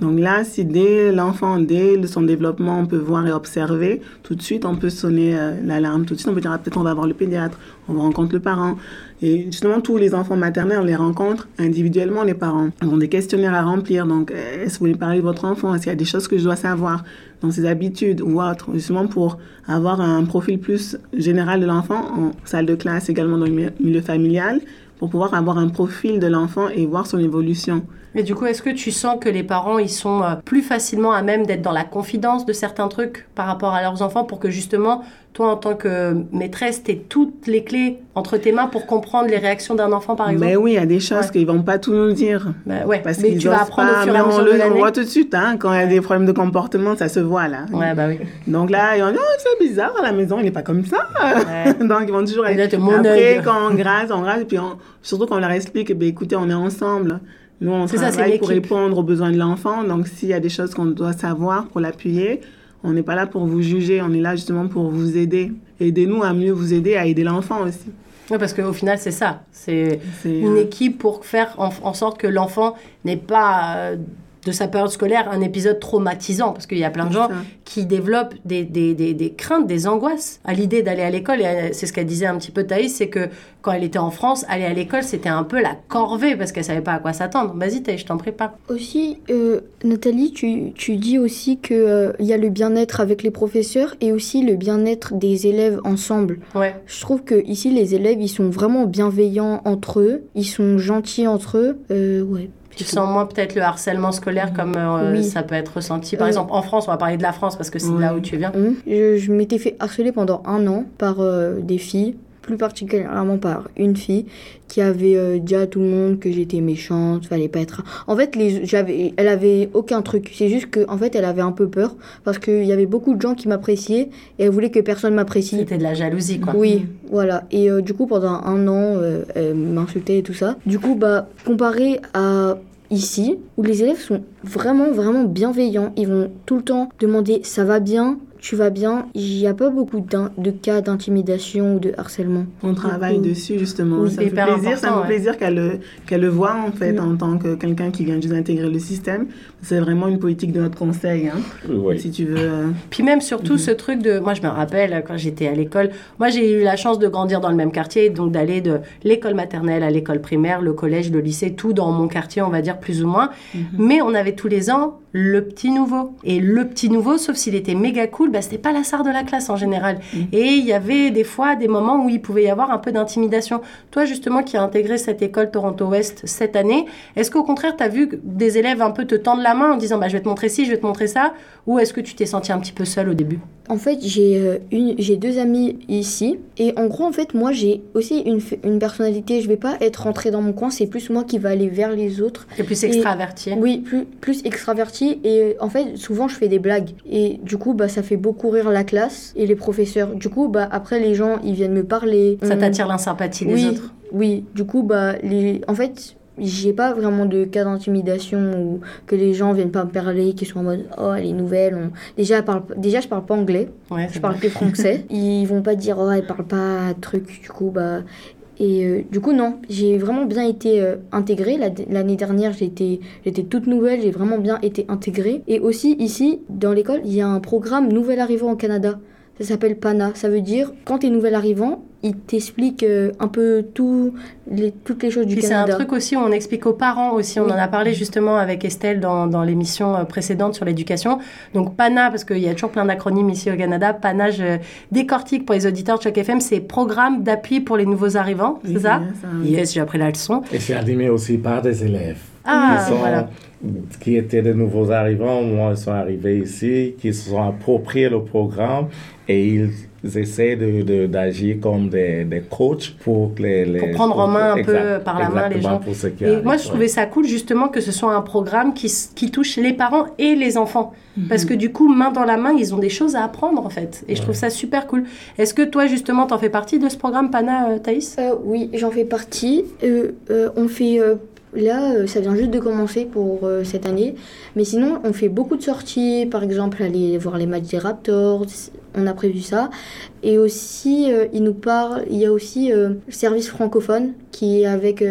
Donc là, si dès l'enfant, dès son développement, on peut voir et observer, tout de suite, on peut sonner euh, l'alarme. Tout de suite, on peut dire, ah, peut-être on va voir le pédiatre, on rencontre le parent. Et justement, tous les enfants maternels, on les rencontre individuellement, les parents. Ils ont des questionnaires à remplir. Donc, euh, est-ce que vous voulez parler de votre enfant? Est-ce qu'il y a des choses que je dois savoir dans ses habitudes ou autres? Justement, pour avoir un profil plus général de l'enfant en salle de classe, également dans le milieu familial, pour pouvoir avoir un profil de l'enfant et voir son évolution. Mais du coup, est-ce que tu sens que les parents, ils sont euh, plus facilement à même d'être dans la confidence de certains trucs par rapport à leurs enfants pour que justement, toi, en tant que maîtresse, tu toutes les clés entre tes mains pour comprendre les réactions d'un enfant, par exemple? Mais oui, il y a des choses Ouais. qu'ils vont pas tout nous dire. Bah ouais, Parce mais qu'ils tu vas apprendre pas, au fur et à mesure le- de. On voit tout de suite, hein, quand il y a des problèmes de comportement, ça se voit là. Ouais, bah oui. Donc là, ils vont dire, oh, c'est bizarre, à la maison, il n'est pas comme ça. Ouais. *laughs* Donc ils vont toujours là, être. mon Après, quand on grâce, on grâce, et puis on- surtout quand on leur explique, ben, écoutez, on est ensemble. Nous, on C'est ça, travaille pour répondre aux besoins de l'enfant. Donc s'il y a des choses qu'on doit savoir pour l'appuyer, on n'est pas là pour vous juger, on est là justement pour vous aider. Aidez-nous à mieux vous aider, à aider l'enfant aussi. Ouais, parce qu'au final, c'est ça. C'est une euh, équipe pour faire en, en sorte que l'enfant n'ait pas, euh, de sa période scolaire, un épisode traumatisant. Parce qu'il y a plein de gens qui développent des, des, des, des craintes, des angoisses à l'idée d'aller à l'école. Et euh, c'est ce qu'elle disait un petit peu Thaïs, c'est que quand elle était en France, aller à l'école, c'était un peu la corvée parce qu'elle savait pas à quoi s'attendre. Vas-y Thaïs, je t'en prie pas. Aussi, euh, Nathalie, tu, tu dis aussi qu'il il y a le bien-être avec les professeurs et aussi le bien-être des élèves ensemble. Ouais. Je trouve que ici les élèves, ils sont vraiment bienveillants entre eux, ils sont gentils entre eux. Euh, ouais. Tu sens moins peut-être le harcèlement scolaire comme euh, Oui. ça peut être ressenti. Par Euh. exemple, en France, on va parler de la France parce que c'est Oui. là où tu viens. Hum. Je, je m'étais fait harceler pendant un an par euh, des filles, plus particulièrement par une fille qui avait euh, dit à tout le monde que j'étais méchante, fallait pas être. En fait, les, j'avais, elle avait aucun truc. C'est juste que, en fait, elle avait un peu peur parce qu'il y avait beaucoup de gens qui m'appréciaient et elle voulait que personne m'apprécie. C'était de la jalousie, quoi. Oui, voilà. Et euh, du coup, pendant un an, euh, elle m'insultait et tout ça. Du coup, bah, comparé à ici, où les élèves sont vraiment, vraiment bienveillants, ils vont tout le temps demander ça va bien, tu vas bien. Il n'y a pas beaucoup de cas d'intimidation ou de harcèlement. On travaille coup, dessus justement. Oui, ça c'est me plaisir, ça me fait plaisir qu'elle le, voit en fait Mm. en tant que quelqu'un qui vient juste d'intégrer le système. C'est vraiment une politique de notre conseil, hein, Oui. si tu veux. euh, Puis même surtout ce truc de... Moi, je me rappelle, quand j'étais à l'école, moi, j'ai eu la chance de grandir dans le même quartier, donc d'aller de l'école maternelle à l'école primaire, le collège, le lycée, tout dans mon quartier, on va dire, plus ou moins. Mais on avait tous les ans le petit nouveau. Et le petit nouveau, sauf s'il était méga cool, bah, c'était pas la star de la classe en général. Et il y avait des fois des moments où il pouvait y avoir un peu d'intimidation. Toi, justement, qui as intégré cette école Toronto-Ouest cette année, est-ce qu'au contraire, tu as vu des élèves un peu te tendre la main en disant bah, je vais te montrer ci, je vais te montrer ça? Ou est-ce que tu t'es senti un petit peu seul au début? En fait, j'ai euh, une, j'ai deux amis ici. Et en gros, en fait, moi, j'ai aussi une, une personnalité. Je vais pas être rentrée dans mon coin. C'est plus moi qui va aller vers les autres. Es plus Et- extraverti Oui, plus, plus extraverti. Et euh, en fait, souvent, je fais des blagues. Et du coup, bah, ça fait beaucoup rire la classe et les professeurs. Du coup, bah, après, les gens, ils viennent me parler. Ça On- t'attire l'insympathie des oui, autres Oui, du coup, bah, les... en fait, j'ai pas vraiment de cas d'intimidation ou que les gens viennent pas me parler, qui sont en mode oh elle est nouvelle. on- Déjà, elle parle... Déjà, je parle pas anglais, Ouais, je parle que *laughs* français. Ils vont pas dire oh elle parle pas truc, du coup, bah. Et euh, du coup, non, j'ai vraiment bien été euh, intégrée. La- L'année dernière, j'étais j'étais toute nouvelle, j'ai vraiment bien été intégrée. Et aussi, ici, dans l'école, il y a un programme Nouvel Arrivant au Canada. Ça s'appelle PANA. Ça veut dire quand tu es nouvel arrivant, il t'explique euh, un peu tout, les, toutes les choses du Puis c'est Canada. un truc aussi où on explique aux parents aussi. On Oui. en a parlé justement avec Estelle dans, dans l'émission euh, précédente sur l'éducation. Donc PANA, parce qu'il y a toujours plein d'acronymes ici au Canada. PANA, je décortique pour les auditeurs de Choc FM, c'est Programme d'appui pour les nouveaux arrivants, Oui, c'est ça bien ça. Yes, j'ai appris la leçon. Et c'est animé aussi par des élèves. Ah, qui, sont- voilà. qui étaient de nouveaux arrivants, moi, ils sont arrivés ici, qui se sont appropriés le programme et ils essaient de- de- d'agir comme des, des coachs pour les, les- Pour prendre en main un peu par la main les gens. pour ceux qui Et moi, je ouais. trouvais ça cool justement que ce soit un programme qui, qui touche les parents et les enfants. Parce que du coup, main dans la main, ils ont des choses à apprendre en fait. Et je trouve ça super cool. Est-ce que toi, justement, t'en fais partie de ce programme PANA, euh, Thaïs? Euh, oui, j'en fais partie. Euh, euh, on fait euh, là, euh, ça vient juste de commencer pour euh, cette année, mais sinon on fait beaucoup de sorties. Par exemple, aller voir les matchs des Raptors. On a prévu ça. Et aussi, euh, il nous parle. Il y a aussi service francophone qui est avec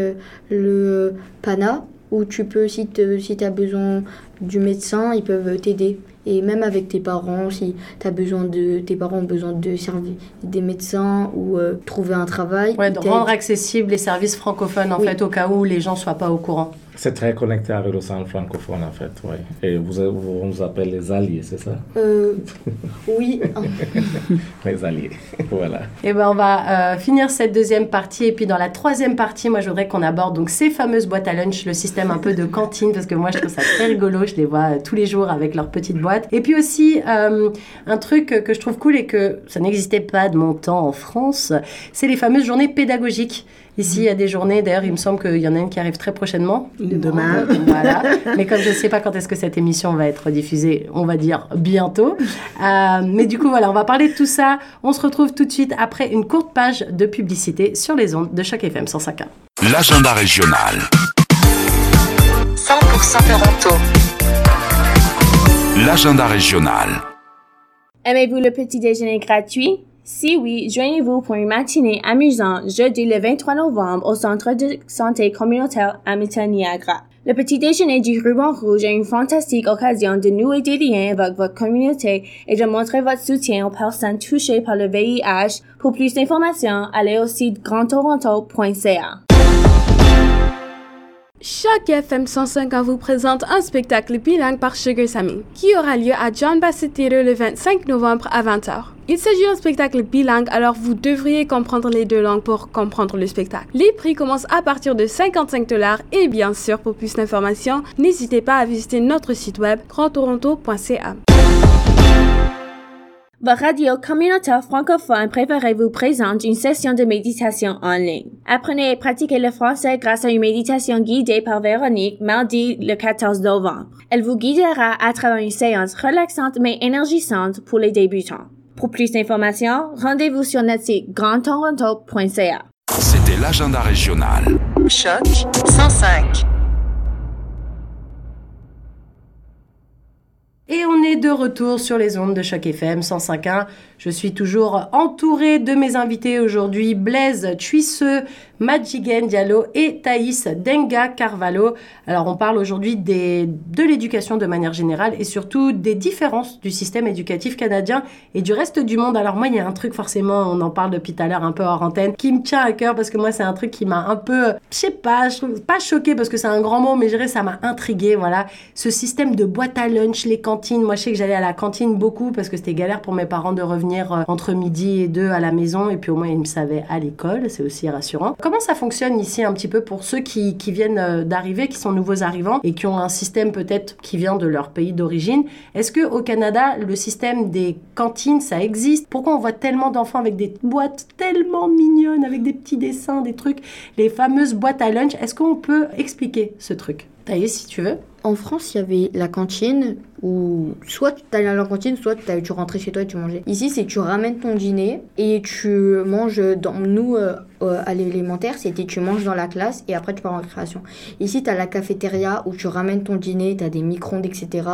le PANA où tu peux, si tu as besoin du médecin, ils peuvent t'aider. Et même avec tes parents, si as besoin de, tes parents ont besoin de servir des médecins ou euh, trouver un travail. Ouais, de rendre accessibles les services francophones en Oui. fait au cas où les gens soient pas au courant. C'est très connecté avec le centre francophone, en fait, ouais. Et vous, vous, on nous appelle les alliés, c'est ça? Euh, oui, *laughs* Les alliés, *laughs* voilà. Et ben on va euh, finir cette deuxième partie et puis dans la troisième partie, moi je voudrais qu'on aborde donc ces fameuses boîtes à lunch, le système un peu de cantine parce que moi je trouve ça très rigolo, je les vois euh, tous les jours avec leurs petites boîtes. Et puis aussi euh, un truc que je trouve cool et que ça n'existait pas de mon temps en France, c'est les fameuses journées pédagogiques. Ici, il y a des journées, d'ailleurs, il me semble qu'il y en a une qui arrive très prochainement. Demain. Voilà. Mais comme je ne sais pas quand est-ce que cette émission va être diffusée, on va dire bientôt. Euh, mais du coup, voilà, on va parler de tout ça. On se retrouve tout de suite après une courte page de publicité sur les ondes de chaque FM 105.1. L'agenda régional. 100% Toronto. L'agenda régional. Aimez-vous le petit déjeuner gratuit? Si oui, joignez-vous pour une matinée amusante jeudi le 23 novembre au Centre de santé communautaire Hamilton Niagara. Le petit déjeuner du ruban rouge est une fantastique occasion de nouer des liens avec votre communauté et de montrer votre soutien aux personnes touchées par le VIH. Pour plus d'informations, allez au site grandtoronto.ca. Chaque FM 105 vous présente un spectacle bilingue par Sugar Sammy, qui aura lieu à John Bassett Theatre le 25 novembre à 20h. Il s'agit d'un spectacle bilingue, alors vous devriez comprendre les deux langues pour comprendre le spectacle. Les prix commencent à partir de 55 dollars et bien sûr, pour plus d'informations, n'hésitez pas à visiter notre site web grandtoronto.ca. Votre radio communautaire francophone préférée vous présente une session de méditation en ligne. Apprenez et pratiquez le français grâce à une méditation guidée par Véronique mardi le 14 novembre. Elle vous guidera à travers une séance relaxante mais énergisante pour les débutants. Pour plus d'informations, rendez-vous sur notre site grandtoronto.ca. C'était l'agenda régional. Choc 105. Et on est de retour sur les ondes de Choc FM 105.1. Je suis toujours entourée de mes invités aujourd'hui, Blaise Chuisseux, Madjigen Diallo et Thaïs Denga Carvalho. Alors on parle aujourd'hui de l'éducation de manière générale et surtout des différences du système éducatif canadien et du reste du monde. Alors moi il y a un truc forcément, on en parle depuis tout à l'heure un peu hors antenne, qui me tient à cœur parce que moi c'est un truc qui m'a un peu, je sais pas, pas choqué parce que c'est un grand mot, mais je dirais ça m'a intrigué. Voilà, ce système de boîte à lunch, les cantines. Moi je sais que j'allais à la cantine beaucoup parce que c'était galère pour mes parents de revenir euh, entre midi et deux à la maison et puis au moins ils me savaient à l'école, c'est aussi rassurant. Comment ça fonctionne ici un petit peu pour ceux qui, viennent euh, d'arriver, qui sont nouveaux arrivants et qui ont un système peut-être qui vient de leur pays d'origine? Est-ce que au Canada le système des cantines ça existe? Pourquoi on voit tellement d'enfants avec des boîtes tellement mignonnes avec des petits dessins, des trucs, les fameuses boîtes à lunch? Est-ce qu'on peut expliquer ce truc? Taïs, si tu veux. En France, il y avait la cantine où soit tu allais à la cantine, soit tu rentrais chez toi et tu mangeais. Ici, c'est tu ramènes ton dîner et tu manges dans nous euh, euh, à l'élémentaire, c'était tu manges dans la classe et après tu pars en récréation. Ici, tu as la cafétéria où tu ramènes ton dîner, tu as des micro-ondes, etc.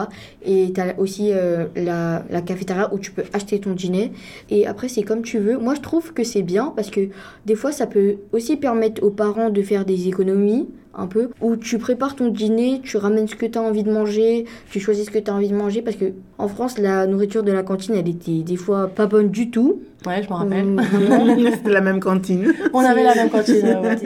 Et tu as aussi euh, la, la cafétéria où tu peux acheter ton dîner. Et après, c'est comme tu veux. Moi, je trouve que c'est bien parce que des fois, ça peut aussi permettre aux parents de faire des économies un peu, où tu prépares ton dîner, tu ramènes ce que tu as envie de manger, tu choisis ce que tu as envie de manger, parce que en France, la nourriture de la cantine, elle était des fois pas bonne du tout. Ouais, je me rappelle. Vraiment. *laughs* C'était la même cantine. On avait la même cantine. ouais.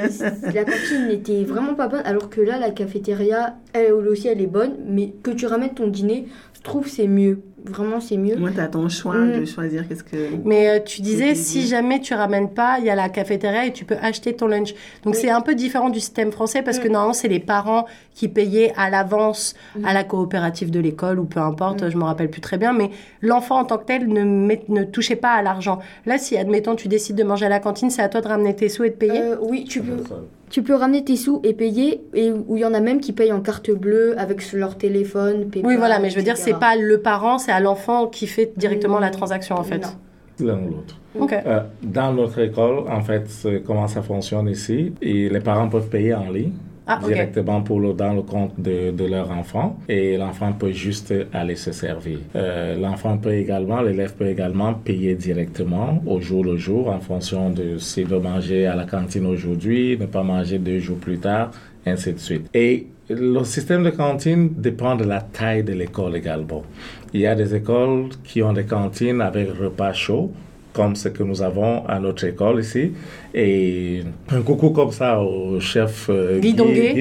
La cantine n'était vraiment pas bonne, alors que là, la cafétéria, elle aussi, elle est bonne, mais que tu ramènes ton dîner, je trouve c'est mieux. Vraiment, c'est mieux. Moi, tu as ton choix Mm. de choisir qu'est-ce que. Mais euh, tu disais, si jamais tu ramènes pas, il y a la cafétéria et tu peux acheter ton lunch. Donc Oui. c'est un peu différent du système français parce que Mm. normalement, c'est les parents qui payaient à l'avance Mm. à la coopérative de l'école ou peu importe, je me rappelle plus très bien. Mais l'enfant en tant que tel ne, met- ne touchait pas à l'argent. Là, si, admettons, tu décides de manger à la cantine, c'est à toi de ramener tes sous et de payer Euh, oui, tu peux, tu peux ramener tes sous et payer, et où il y en a même qui payent en carte bleue avec leur téléphone. Oui, voilà, mais je veux dire, etc. c'est pas le parent, c'est à l'enfant qui fait directement la transaction en fait. L'un ou l'autre. Euh, dans notre école, en fait, c'est comment ça fonctionne ici, et les parents peuvent payer en ligne. Ah, directement pour le, dans le compte de, de leur enfant et l'enfant peut juste aller se servir. Euh, l'enfant peut également, l'élève peut également payer directement au jour le jour en fonction de s'il veut manger à la cantine aujourd'hui, ne pas manger deux jours plus tard, ainsi de suite. Et le système de cantine dépend de la taille de l'école également. Il y a des écoles qui ont des cantines avec repas chauds comme ce que nous avons à notre école ici. Et un coucou comme ça au chef euh,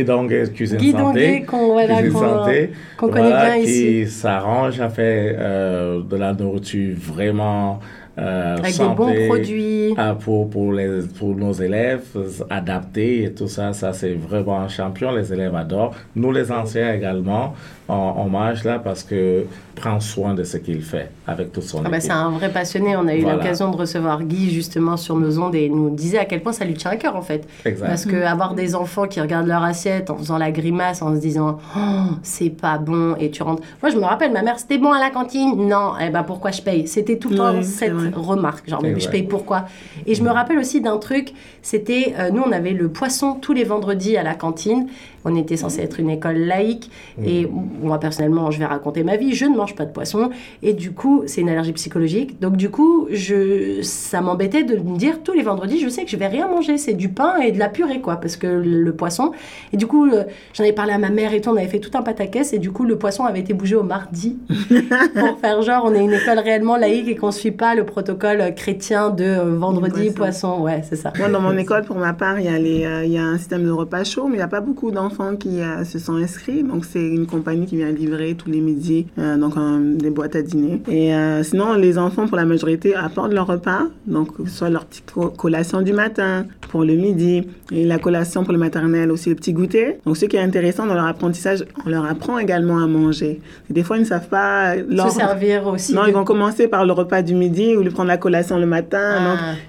Donguet, Cuisine Guy Santé. Qu'on voilà, Santé, qu'on connaît voilà, bien qui ici. s'arrange à faire euh, de la nourriture vraiment euh, Avec santé, des bons produits. ah, pour, pour, les, pour nos élèves, euh, adaptés et tout ça, ça c'est vraiment un champion, les élèves adorent. Nous les anciens également, en hommage là parce que prend soin de ce qu'il fait avec toute son Ah équipe. c'est un vrai passionné. On a eu Voilà. l'occasion de recevoir Guy justement sur nos ondes et il nous disait à quel point ça lui tient à cœur en fait. Exact. Parce que avoir des enfants qui regardent leur assiette en faisant la grimace, en se disant oh, c'est pas bon et tu rentres. Moi je me rappelle, ma mère c'était bon à la cantine. Non, eh ben pourquoi je paye? C'était tout le temps Oui, cette vrai. remarque, genre mais je paye pourquoi? Et je me rappelle aussi d'un truc, c'était euh, nous on avait le poisson tous les vendredis à la cantine. On était censé être une école laïque. Et moi personnellement je vais raconter ma vie, je ne mange pas de poisson. Et du coup c'est une allergie psychologique. Donc du coup je ça m'embêtait de me dire tous les vendredis je sais que je vais rien manger, c'est du pain et de la purée quoi parce que le poisson. Et du coup euh, j'en avais parlé à ma mère et tout, on avait fait tout un pataquès. Et du coup le poisson avait été bougé au mardi *laughs* pour faire genre on est une école réellement laïque et qu'on suit pas le protocole chrétien de euh, vendredi poisson. Ouais, c'est ça. Moi, dans mon école, pour ma part, il y, a les, euh, il y a un système de repas chaud, mais il n'y a pas beaucoup d'enfants qui euh, se sont inscrits. Donc, c'est une compagnie qui vient livrer tous les midis euh, donc, des boîtes à dîner. Et euh, sinon, les enfants, pour la majorité, apportent leur repas. Donc, soit leur petite co- collation du matin pour le midi et la collation pour le maternel, aussi le petit goûter. Donc, ce qui est intéressant dans leur apprentissage, on leur apprend également à manger. Et des fois, ils ne savent pas... leur- Se servir aussi. Non, de- ils vont commencer par le repas du midi ou lui prendre la collation le matin. Ah.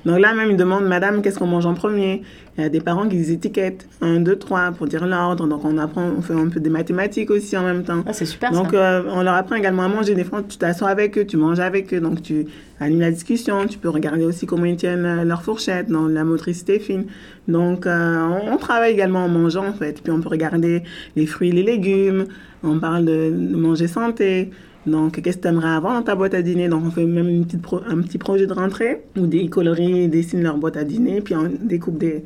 Donc, donc là, même, ils demandent, Madame, qu'est-ce qu'on mange en premier? Il y a des parents qui les étiquettent 1, 2, 3 pour dire l'ordre. Donc, on apprend, on fait un peu des mathématiques aussi en même temps. Ah, c'est super Donc, ça. euh, on leur apprend également à manger. Des fois, tu t'assois avec eux, tu manges avec eux. Donc, tu animes la discussion. Tu peux regarder aussi comment ils tiennent euh, leur fourchette, dans la motricité fine. Donc, euh, on, on travaille également en mangeant, en fait. Puis, on peut regarder les fruits les légumes. On parle de, de manger santé. Donc, qu'est-ce que tu aimerais avoir dans ta boîte à dîner? Donc, on fait même une petite un petit projet de rentrée où des coloris dessinent leur boîte à dîner, puis on découpe des,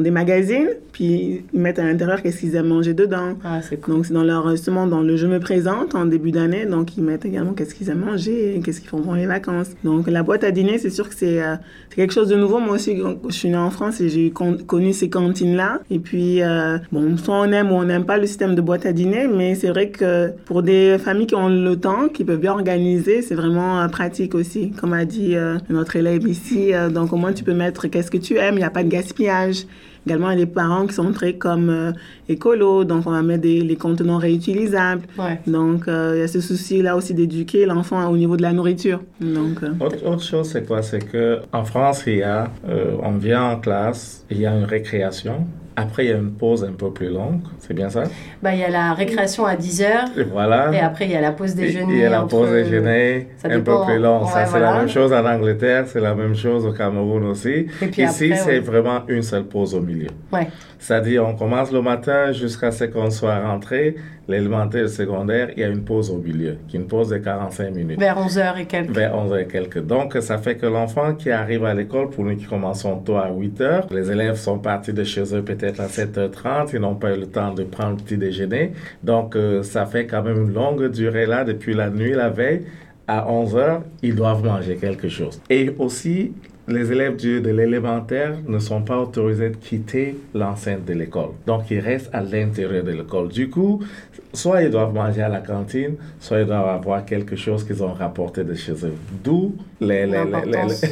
des magazines, puis ils mettent à l'intérieur qu'est-ce qu'ils aiment manger dedans. Ah, c'est cool. Donc, c'est dans leur, justement, dans le Je me présente en début d'année. Donc, ils mettent également qu'est-ce qu'ils aiment manger, qu'est-ce qu'ils font pendant les vacances. Donc, la boîte à dîner, c'est sûr que c'est euh, c'est quelque chose de nouveau. Moi aussi, je suis née en France et j'ai con- connu ces cantines-là. Et puis, euh, bon, soit on aime ou on n'aime pas le système de boîte à dîner, mais c'est vrai que pour des familles qui ont le temps, qui peuvent bien organiser, c'est vraiment euh, pratique aussi. Comme a dit notre élève ici, donc au moins tu peux mettre qu'est-ce que tu aimes, il n'y a pas de gaspillage. Également, il y a des parents qui sont très comme euh, écolo, donc on va mettre des, les contenants réutilisables. Ouais. Donc, euh, il y a ce souci-là aussi d'éduquer l'enfant au niveau de la nourriture. Donc, euh, Autre, autre chose, c'est quoi? C'est que en France, il y a, euh, on vient en classe, il y a une récréation Après, il y a une pause un peu plus longue. C'est bien ça? Bah, il y a la récréation à 10 heures. Et voilà. Et après, il y a la pause déjeuner. Il y a la entre- pause déjeuner Ça un peu plus long. Ouais, ça, c'est la même chose en Angleterre, c'est la même chose au Cameroun aussi. Et puis Ici, c'est ouais. vraiment une seule pause au milieu. Ouais. C'est-à-dire, on commence le matin jusqu'à ce qu'on soit rentré. L'élémentaire et le secondaire, il y a une pause au milieu, qui est une pause de 45 minutes. Vers 11h et quelques. Vers 11 et quelques. Donc, ça fait que l'enfant qui arrive à l'école, pour nous qui commençons tôt à 8 heures, les élèves sont partis de chez eux peut-être à 7h30, ils n'ont pas eu le temps de prendre le petit déjeuner. Donc, euh, ça fait quand même une longue durée là, depuis la nuit, la veille, à 11 heures, ils doivent manger quelque chose. Et aussi, les élèves du- de l'élémentaire ne sont pas autorisés de quitter l'enceinte de l'école. Donc, ils restent à l'intérieur de l'école. Du coup, soit ils doivent manger à la cantine, soit ils doivent avoir quelque chose qu'ils ont rapporté de chez eux. D'où *laughs*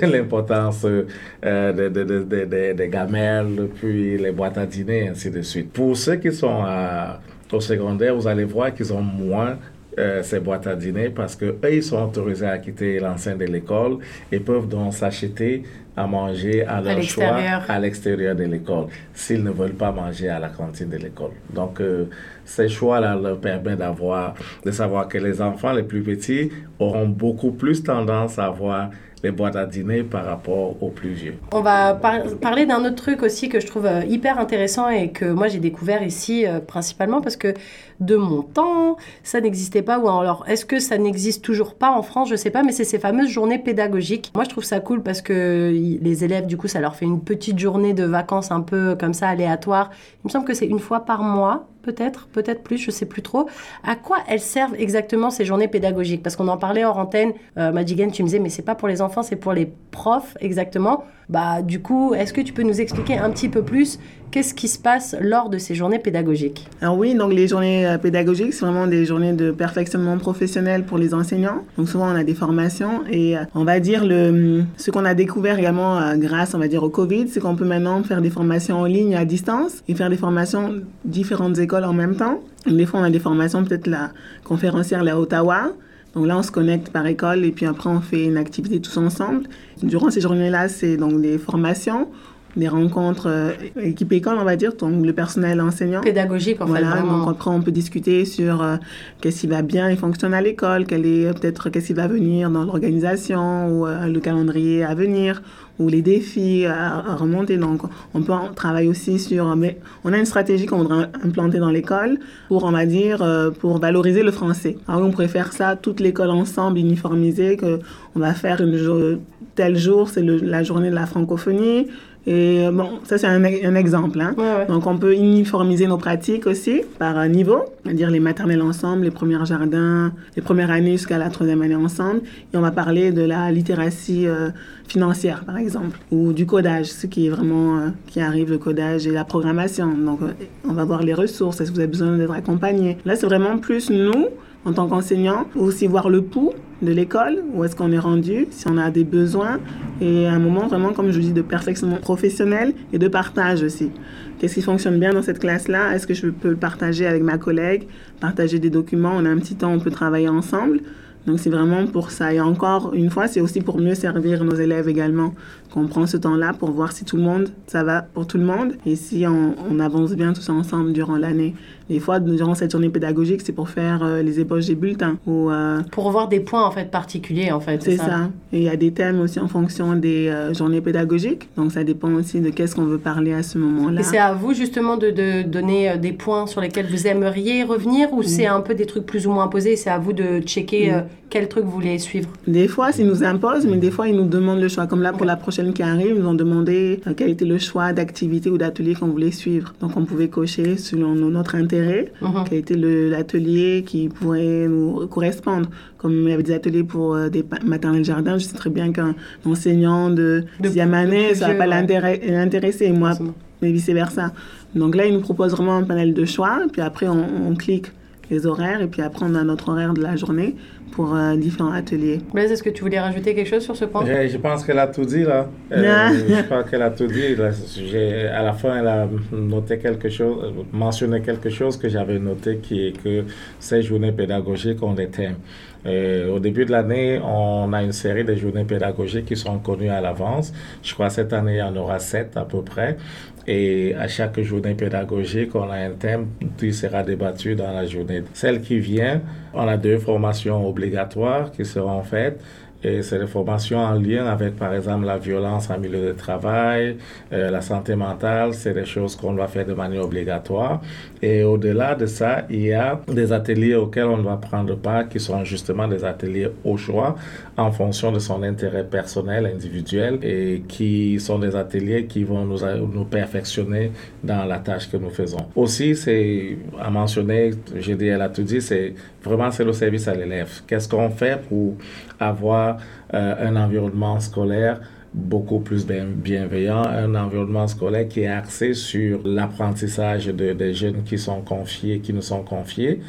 L'importance. euh, de- de- de- des gamelles, puis les boîtes à dîner, ainsi de suite. Pour ceux qui sont à- au secondaire, vous allez voir qu'ils ont moins euh, ces boîtes à dîner parce que eux, ils sont autorisés à quitter l'enceinte de l'école et peuvent donc s'acheter à manger à leur choix à l'extérieur de l'école s'ils ne veulent pas manger à la cantine de l'école. Donc, euh, ces choix-là leur permettent d'avoir, de savoir que les enfants les plus petits auront beaucoup plus tendance à avoir les boîtes à dîner par rapport aux plus vieux. On va par- parler d'un autre truc aussi que je trouve euh, hyper intéressant et que moi j'ai découvert ici euh, principalement parce que de mon temps, ça n'existait pas. Ou alors, est-ce que ça n'existe toujours pas en France? Je sais pas, mais c'est ces fameuses journées pédagogiques. Moi, je trouve ça cool parce que les élèves, du coup, ça leur fait une petite journée de vacances un peu comme ça, aléatoire. Il me semble que c'est une fois par mois, peut-être, peut-être plus, je sais plus trop. À quoi elles servent exactement ces journées pédagogiques? Parce qu'on en parlait hors antenne. Euh, tu me disais, mais c'est pas pour les enfants, c'est pour les profs exactement. Bah, du coup, est-ce que tu peux nous expliquer un petit peu plus qu'est-ce qui se passe lors de ces journées pédagogiques? Alors oui, donc les journées euh, pédagogiques, c'est vraiment des journées de perfectionnement professionnel pour les enseignants. Donc souvent on a des formations et euh, on va dire le ce qu'on a découvert également euh, grâce, on va dire au Covid, c'est qu'on peut maintenant faire des formations en ligne à distance et faire des formations différentes écoles en même temps. Des fois on a des formations peut-être la conférencière là à Ottawa. Donc là, on se connecte par école et puis après, on fait une activité tous ensemble. Durant ces journées-là, c'est donc des formations, des rencontres euh, équipe école, on va dire, donc le personnel enseignant. Pédagogique, en fait, Voilà, donc après, on peut discuter sur euh, qu'est-ce qui va bien et fonctionne à l'école, quel est euh, peut-être qu'est-ce qui va venir dans l'organisation ou euh, le calendrier à venir ou les défis à, à remonter. Donc, on peut en travailler aussi sur... Mais on a une stratégie qu'on voudrait implanter dans l'école pour, on va dire, euh, pour valoriser le français. Alors, on pourrait faire ça, toute l'école ensemble, uniformisée, que on va faire une tel jour, c'est la journée de la francophonie. Et euh, bon, ça c'est un, un exemple. Hein. Donc on peut uniformiser nos pratiques aussi par euh, niveau, c'est-à-dire les maternelles ensemble, les premiers jardins, les premières années jusqu'à la troisième année ensemble. Et on va parler de la littératie euh, financière par exemple, ou du codage, ce qui est vraiment euh, qui arrive, le codage et la programmation. Donc euh, on va voir les ressources, est-ce que vous avez besoin d'être accompagné? Là c'est vraiment plus nous en tant qu'enseignants, aussi voir le pouls de l'école, où est-ce qu'on est rendu, si on a des besoins, et un moment vraiment, comme je vous dis, de perfectionnement professionnel et de partage aussi. Qu'est-ce qui fonctionne bien dans cette classe-là? Est-ce que je peux le partager avec ma collègue, partager des documents, on a un petit temps, on peut travailler ensemble. Donc c'est vraiment pour ça. Et encore une fois, c'est aussi pour mieux servir nos élèves également qu'on prend ce temps-là pour voir si tout le monde, ça va pour tout le monde et si on, avance bien tous ensemble durant l'année. Des fois, durant cette journée pédagogique, c'est pour faire euh, les ébauches des bulletins. Ou, euh, Pour voir des points en fait particuliers en fait. c'est ça. Et il y a des thèmes aussi en fonction des euh, journées pédagogiques. Donc ça dépend aussi de qu'est-ce qu'on veut parler à ce moment-là. Et c'est à vous justement de, de donner des points sur lesquels vous aimeriez revenir ou c'est un peu des trucs plus ou moins posés? C'est à vous de checker Mm. euh, quel truc vous voulez suivre? Des fois, ils nous imposent, mais des fois, ils nous demandent le choix. Comme là, pour la prochaine qui arrive, ils nous ont demandé quel était le choix d'activité ou d'atelier qu'on voulait suivre. Donc, on pouvait cocher selon no- notre intérêt, Mhm. quel était le- l'atelier qui pourrait nous correspondre. Comme il y avait des ateliers pour euh, des maternelles jardins, je sais très bien qu'un enseignant de sixième année, ça va vieux, pas ouais. l'intéresser, moi, mais vice-versa. Donc là, ils nous proposent vraiment un panel de choix, puis après, on, on clique les horaires, et puis après, on a notre horaire de la journée pour euh, différents ateliers. Blaise, est-ce que tu voulais rajouter quelque chose sur ce point? Je, je pense qu'elle a tout dit là. Euh, je crois qu'elle a tout dit. Là, à la fin, elle a noté quelque chose, mentionné quelque chose que j'avais noté qui est que ces journées pédagogiques ont des thèmes. Euh, au début de l'année, on a une série de journées pédagogiques qui sont connues à l'avance. Je crois que cette année, il y en aura sept à peu près. Et à chaque journée pédagogique, on a un thème qui sera débattu dans la journée. Celle qui vient, on a deux formations obligatoires qui seront faites. Et c'est des formations en lien avec, par exemple, la violence en milieu de travail, euh, la santé mentale. C'est des choses qu'on doit faire de manière obligatoire. Et au-delà de ça, il y a des ateliers auxquels on va prendre part qui sont justement des ateliers au choix en fonction de son intérêt personnel, individuel et qui sont des ateliers qui vont nous, nous perfectionner dans la tâche que nous faisons. Aussi, c'est à mentionner, j'ai dit, elle a tout dit, c'est vraiment c'est le service à l'élève. Qu'est-ce qu'on fait pour avoir euh, un environnement scolaire beaucoup plus bienveillant, un environnement scolaire qui est axé sur l'apprentissage de, des jeunes qui sont confiés, qui nous sont confiés,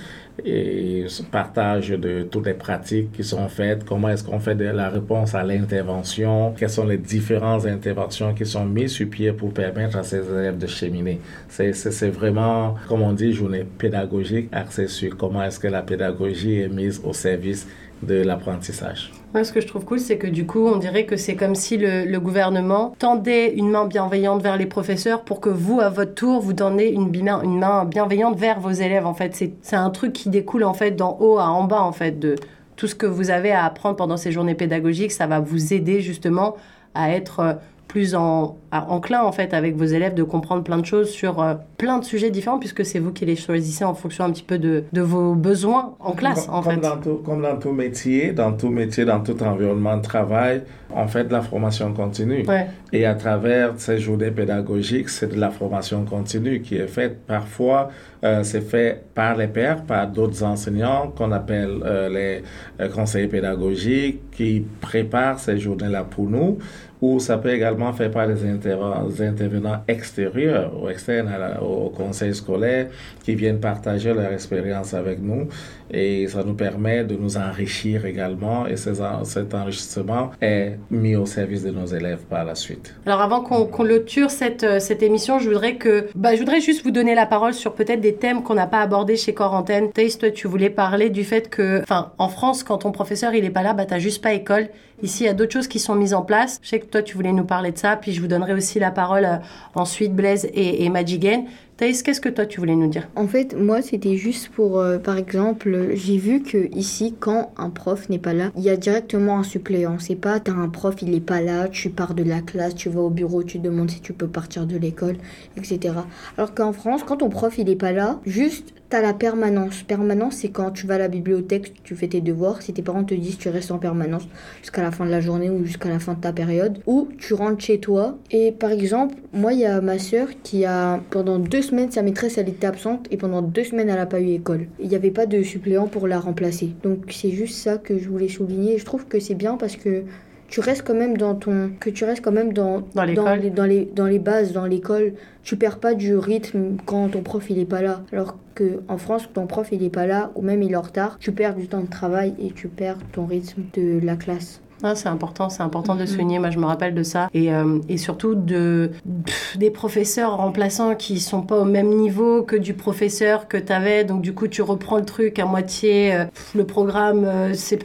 et partage de toutes les pratiques qui sont faites, comment est-ce qu'on fait de la réponse à l'intervention, quelles sont les différentes interventions qui sont mises sur pied pour permettre à ces élèves de cheminer. C'est vraiment, comme on dit, journée pédagogique axée sur comment est-ce que la pédagogie est mise au service de l'apprentissage. Moi, ce que je trouve cool, c'est que du coup, on dirait que c'est comme si le, gouvernement tendait une main bienveillante vers les professeurs pour que vous, à votre tour, vous donniez une, une main bienveillante vers vos élèves. En fait, c'est un truc qui découle en fait d'en haut à en bas, en fait, de tout ce que vous avez à apprendre pendant ces journées pédagogiques. Ça va vous aider justement à être plus en, enclin en fait avec vos élèves de comprendre plein de choses sur euh, plein de sujets différents puisque c'est vous qui les choisissez en fonction un petit peu de, de vos besoins en classe comme, en comme fait. Dans tout, comme dans tout métier, dans tout métier, dans tout environnement de travail, on fait de la formation continue. Ouais. Et à travers ces journées pédagogiques, c'est de la formation continue qui est faite. Parfois, euh, c'est fait par les pairs, par d'autres enseignants qu'on appelle euh, les conseillers pédagogiques qui préparent ces journées-là pour nous ou ça peut également faire par des, intervenants extérieurs ou externes la, au conseil scolaire qui viennent partager leur expérience avec nous et ça nous permet de nous enrichir également et ces, cet enrichissement est mis au service de nos élèves par la suite. Alors avant qu'on qu clôture cette, émission, je voudrais que bah, je voudrais juste vous donner la parole sur peut-être des thèmes qu'on n'a pas abordés chez Quarantaine. Thaïs, toi tu voulais parler du fait que en France quand ton professeur il est pas là, bah t'as juste pas école. Ici, il y a d'autres choses qui sont mises en place. Je sais que toi, tu voulais nous parler de ça, puis je vous donnerai aussi la parole euh, ensuite, Blaise et, et. Thaïs, qu'est-ce que toi, tu voulais nous dire? En fait, moi, c'était juste pour, euh, par exemple, j'ai vu que ici, quand un prof n'est pas là, il y a directement un suppléant. C'est pas, t'as un prof, il est pas là, tu pars de la classe, tu vas au bureau, tu demandes si tu peux partir de l'école, etc. Alors qu'en France, quand ton prof, il est pas là, juste, t'as la permanence. Permanence, c'est quand tu vas à la bibliothèque, tu fais tes devoirs, si tes parents te disent tu restes en permanence jusqu'à la fin de la journée ou jusqu'à la fin de ta période, ou tu rentres chez toi. Et par exemple, moi, il y a ma soeur qui a, pendant deux semaines, sa maîtresse, elle était absente et pendant deux semaines, elle n'a pas eu école. Il n'y avait pas de suppléant pour la remplacer. Donc c'est juste ça que je voulais souligner. Je trouve que c'est bien parce que tu restes quand même dans ton que tu restes quand même dans dans, dans les dans les dans les bases dans l'école tu perds pas du rythme quand ton prof il est pas là alors que en France ton prof il est pas là ou même il est en retard tu perds du temps de travail et tu perds ton rythme de la classe ah, c'est important, c'est important de souligner. Moi, je me rappelle de ça. Et, euh, et surtout de, pff, des professeurs remplaçants qui sont pas au même niveau que du professeur que tu avais. Donc, du coup, tu reprends le truc à moitié. Euh, le programme, euh, c'est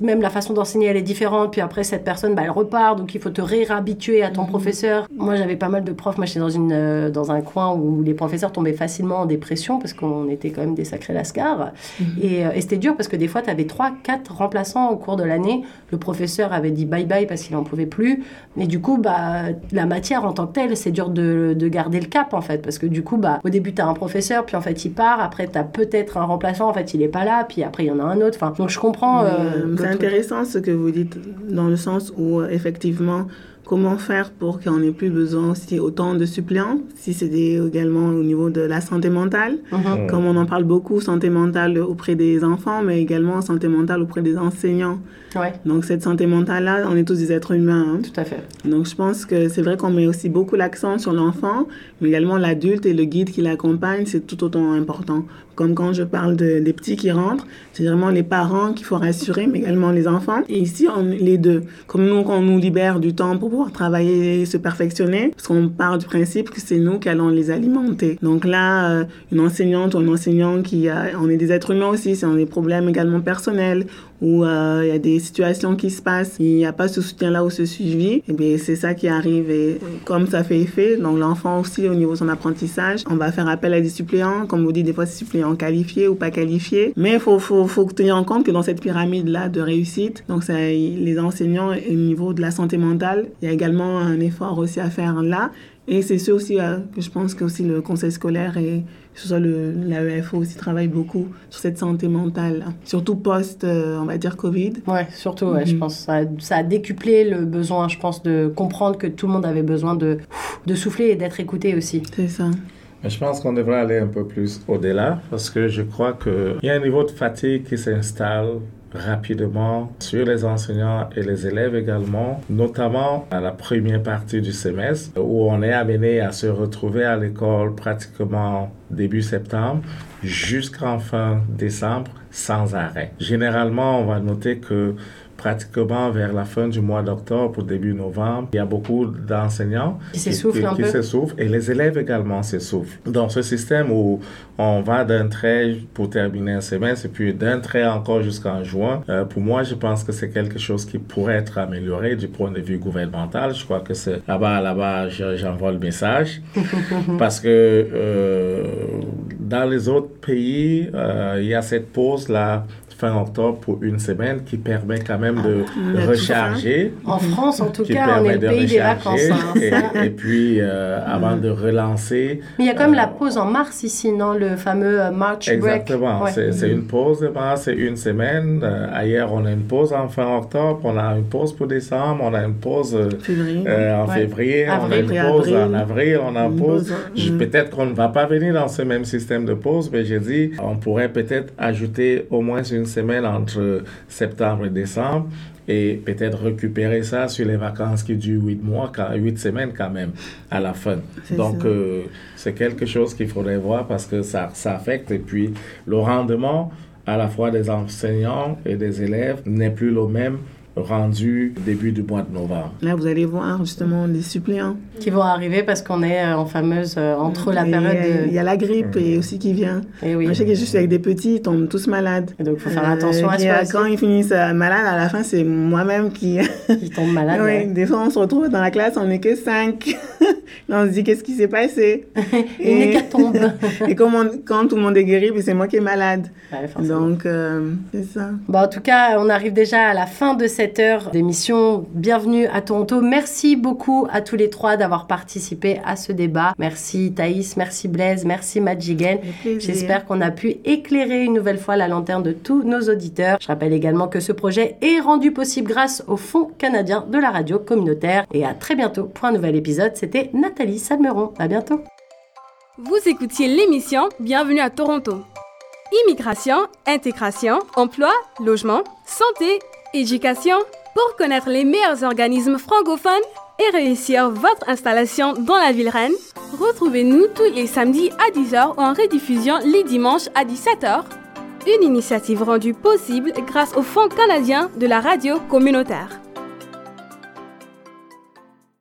même la façon d'enseigner, elle est différente. Puis après, cette personne, bah, elle repart. Donc, il faut te réhabituer à ton mmh. professeur. Moi, j'avais pas mal de profs. Moi, j'étais dans, une, dans un coin où les professeurs tombaient facilement en dépression parce qu'on était quand même des sacrés lascars. Mmh. Et, et c'était dur parce que des fois, tu avais 3, 4 remplaçants au cours de l'année. Le professeur avait dit bye bye parce qu'il en pouvait plus. Et du coup, bah, la matière en tant que telle, c'est dur de, de, garder le cap en fait. Parce que du coup, bah, au début, tu as un professeur, puis en fait, il part. Après, tu as peut-être un remplaçant, en fait, il est pas là. Puis après, il y en a un autre. Enfin, donc, je comprends. Euh, c'est intéressant ce que vous dites, dans le sens où, effectivement, comment faire pour qu'on n'ait plus besoin aussi autant de suppléants, si c'est également au niveau de la santé mentale, mm -hmm. comme on en parle beaucoup, santé mentale auprès des enfants, mais également santé mentale auprès des enseignants. Ouais. Donc cette santé mentale-là, on est tous des êtres humains. Hein. Tout à fait. Donc je pense que c'est vrai qu'on met aussi beaucoup l'accent sur l'enfant, mais également l'adulte et le guide qui l'accompagne, c'est tout autant important. Comme quand je parle de, des petits qui rentrent, c'est vraiment les parents qu'il faut rassurer, mais également les enfants. Et ici, les deux. Comme nous, on nous libère du temps pour pouvoir travailler et se perfectionner, parce qu'on part du principe que c'est nous qui allons les alimenter. Donc là, euh, une enseignante ou un enseignant qui a, on est des êtres humains aussi, c'est on des problèmes également personnels, où euh, il y a des situations qui se passent, il n'y a pas ce soutien-là ou ce suivi, et bien c'est ça qui arrive. Et comme ça fait effet, donc l'enfant aussi au niveau de son apprentissage, on va faire appel à des suppléants, comme vous dites, des fois c'est suppléants qualifiés ou pas qualifiés. Mais il faut, faut, faut tenir en compte que dans cette pyramide-là de réussite, donc les enseignants au niveau de la santé mentale, il y a également un effort aussi à faire là. Et c'est ce aussi euh, que je pense que aussi le conseil scolaire et que ce soit le, l'AEFO aussi travaille beaucoup sur cette santé mentale, surtout post, euh, on va dire, Covid. Ouais, surtout, ouais, je Mhm. pense. Ça, a- ça a décuplé le besoin, je pense, de comprendre que tout le monde avait besoin de, de souffler et d'être écouté aussi. C'est ça. Mais je pense qu'on devrait aller un peu plus au-delà parce que je crois qu'il y a un niveau de fatigue qui s'installe rapidement sur les enseignants et les élèves également, notamment à la première partie du semestre où on est amené à se retrouver à l'école pratiquement début septembre jusqu'en fin décembre sans arrêt. Généralement, on va noter que pratiquement vers la fin du mois d'octobre ou début novembre, il y a beaucoup d'enseignants Qui s'essoufflent qui et les élèves également s'essoufflent. Dans ce système où on va d'un trait pour terminer un semestre et puis d'un trait encore jusqu'en juin, euh, pour moi, je pense que c'est quelque chose qui pourrait être amélioré du point de vue gouvernemental. Je crois que c'est là-bas, là-bas, je- j'envoie le message *laughs* parce que euh, dans les autres pays, euh, il y a cette pause-là fin octobre pour une semaine qui permet quand même de Ah, recharger. En France, en tout qui cas, on est le de pays des vacances. hein, et, et puis, euh, avant de relancer. Mais il y a quand même euh, la pause en mars ici, non Le fameux euh, March break? Exactement. Ouais. C'est c'est une pause de mars, c'est une semaine. Euh, ailleurs, on a une pause en fin octobre, on a une pause pour décembre, on a une pause euh, Février. euh, en Ouais. février, on a une pause Avril. en avril, on a une Une pause. mm. Peut-être qu'on ne va pas venir dans ce même système de pause, mais j'ai dit, on pourrait peut-être ajouter au moins une semaine entre septembre et décembre et peut-être récupérer ça sur les vacances qui durent huit mois, quand- huit semaines quand même, à la fin. Donc, euh, c'est quelque chose qu'il faudrait voir parce que ça, ça affecte. Et puis, le rendement à la fois des enseignants et des élèves n'est plus le même rendu début du mois de novembre. Là, vous allez voir justement les suppléants. Qui vont arriver parce qu'on est euh, en fameuse euh, entre la Et période Il de. y a la grippe et aussi qui vient. Et oui. Moi, je sais que je suis avec des petits, ils tombent tous malades. Et donc, il faut faire attention à qui, soi euh. Quand ils finissent euh, malades, à la fin, c'est moi-même qui... *laughs* Qui. Oui, ouais. des fois, on se retrouve dans la classe, on n'est que cinq. *laughs* on se dit, qu'est-ce qui s'est passé? *laughs* Une Et- hécatombe. Et comme on- quand tout le monde est guéri, c'est moi qui est malade. Ouais. Donc, euh, c'est ça. Bon, en tout cas, on arrive déjà à la fin de cette heure d'émission. Bienvenue à Toronto. Merci beaucoup à tous les trois d'avoir participé à ce débat. Merci Thaïs, merci Blaise, merci Madjigen. J'espère qu'on a pu éclairer une nouvelle fois la lanterne de tous nos auditeurs. Je rappelle également que ce projet est rendu possible grâce au Fonds canadien de la radio communautaire. Et à très bientôt pour un nouvel épisode. C'était Nathalie Salmeron. À bientôt. Vous écoutiez l'émission Bienvenue à Toronto. Immigration, intégration, emploi, logement, santé, éducation. Pour connaître les meilleurs organismes francophones et réussir votre installation dans la ville reine, retrouvez-nous tous les samedis à 10h ou en rediffusion les dimanches à 17h. Une initiative rendue possible grâce au Fonds canadien de la radio communautaire.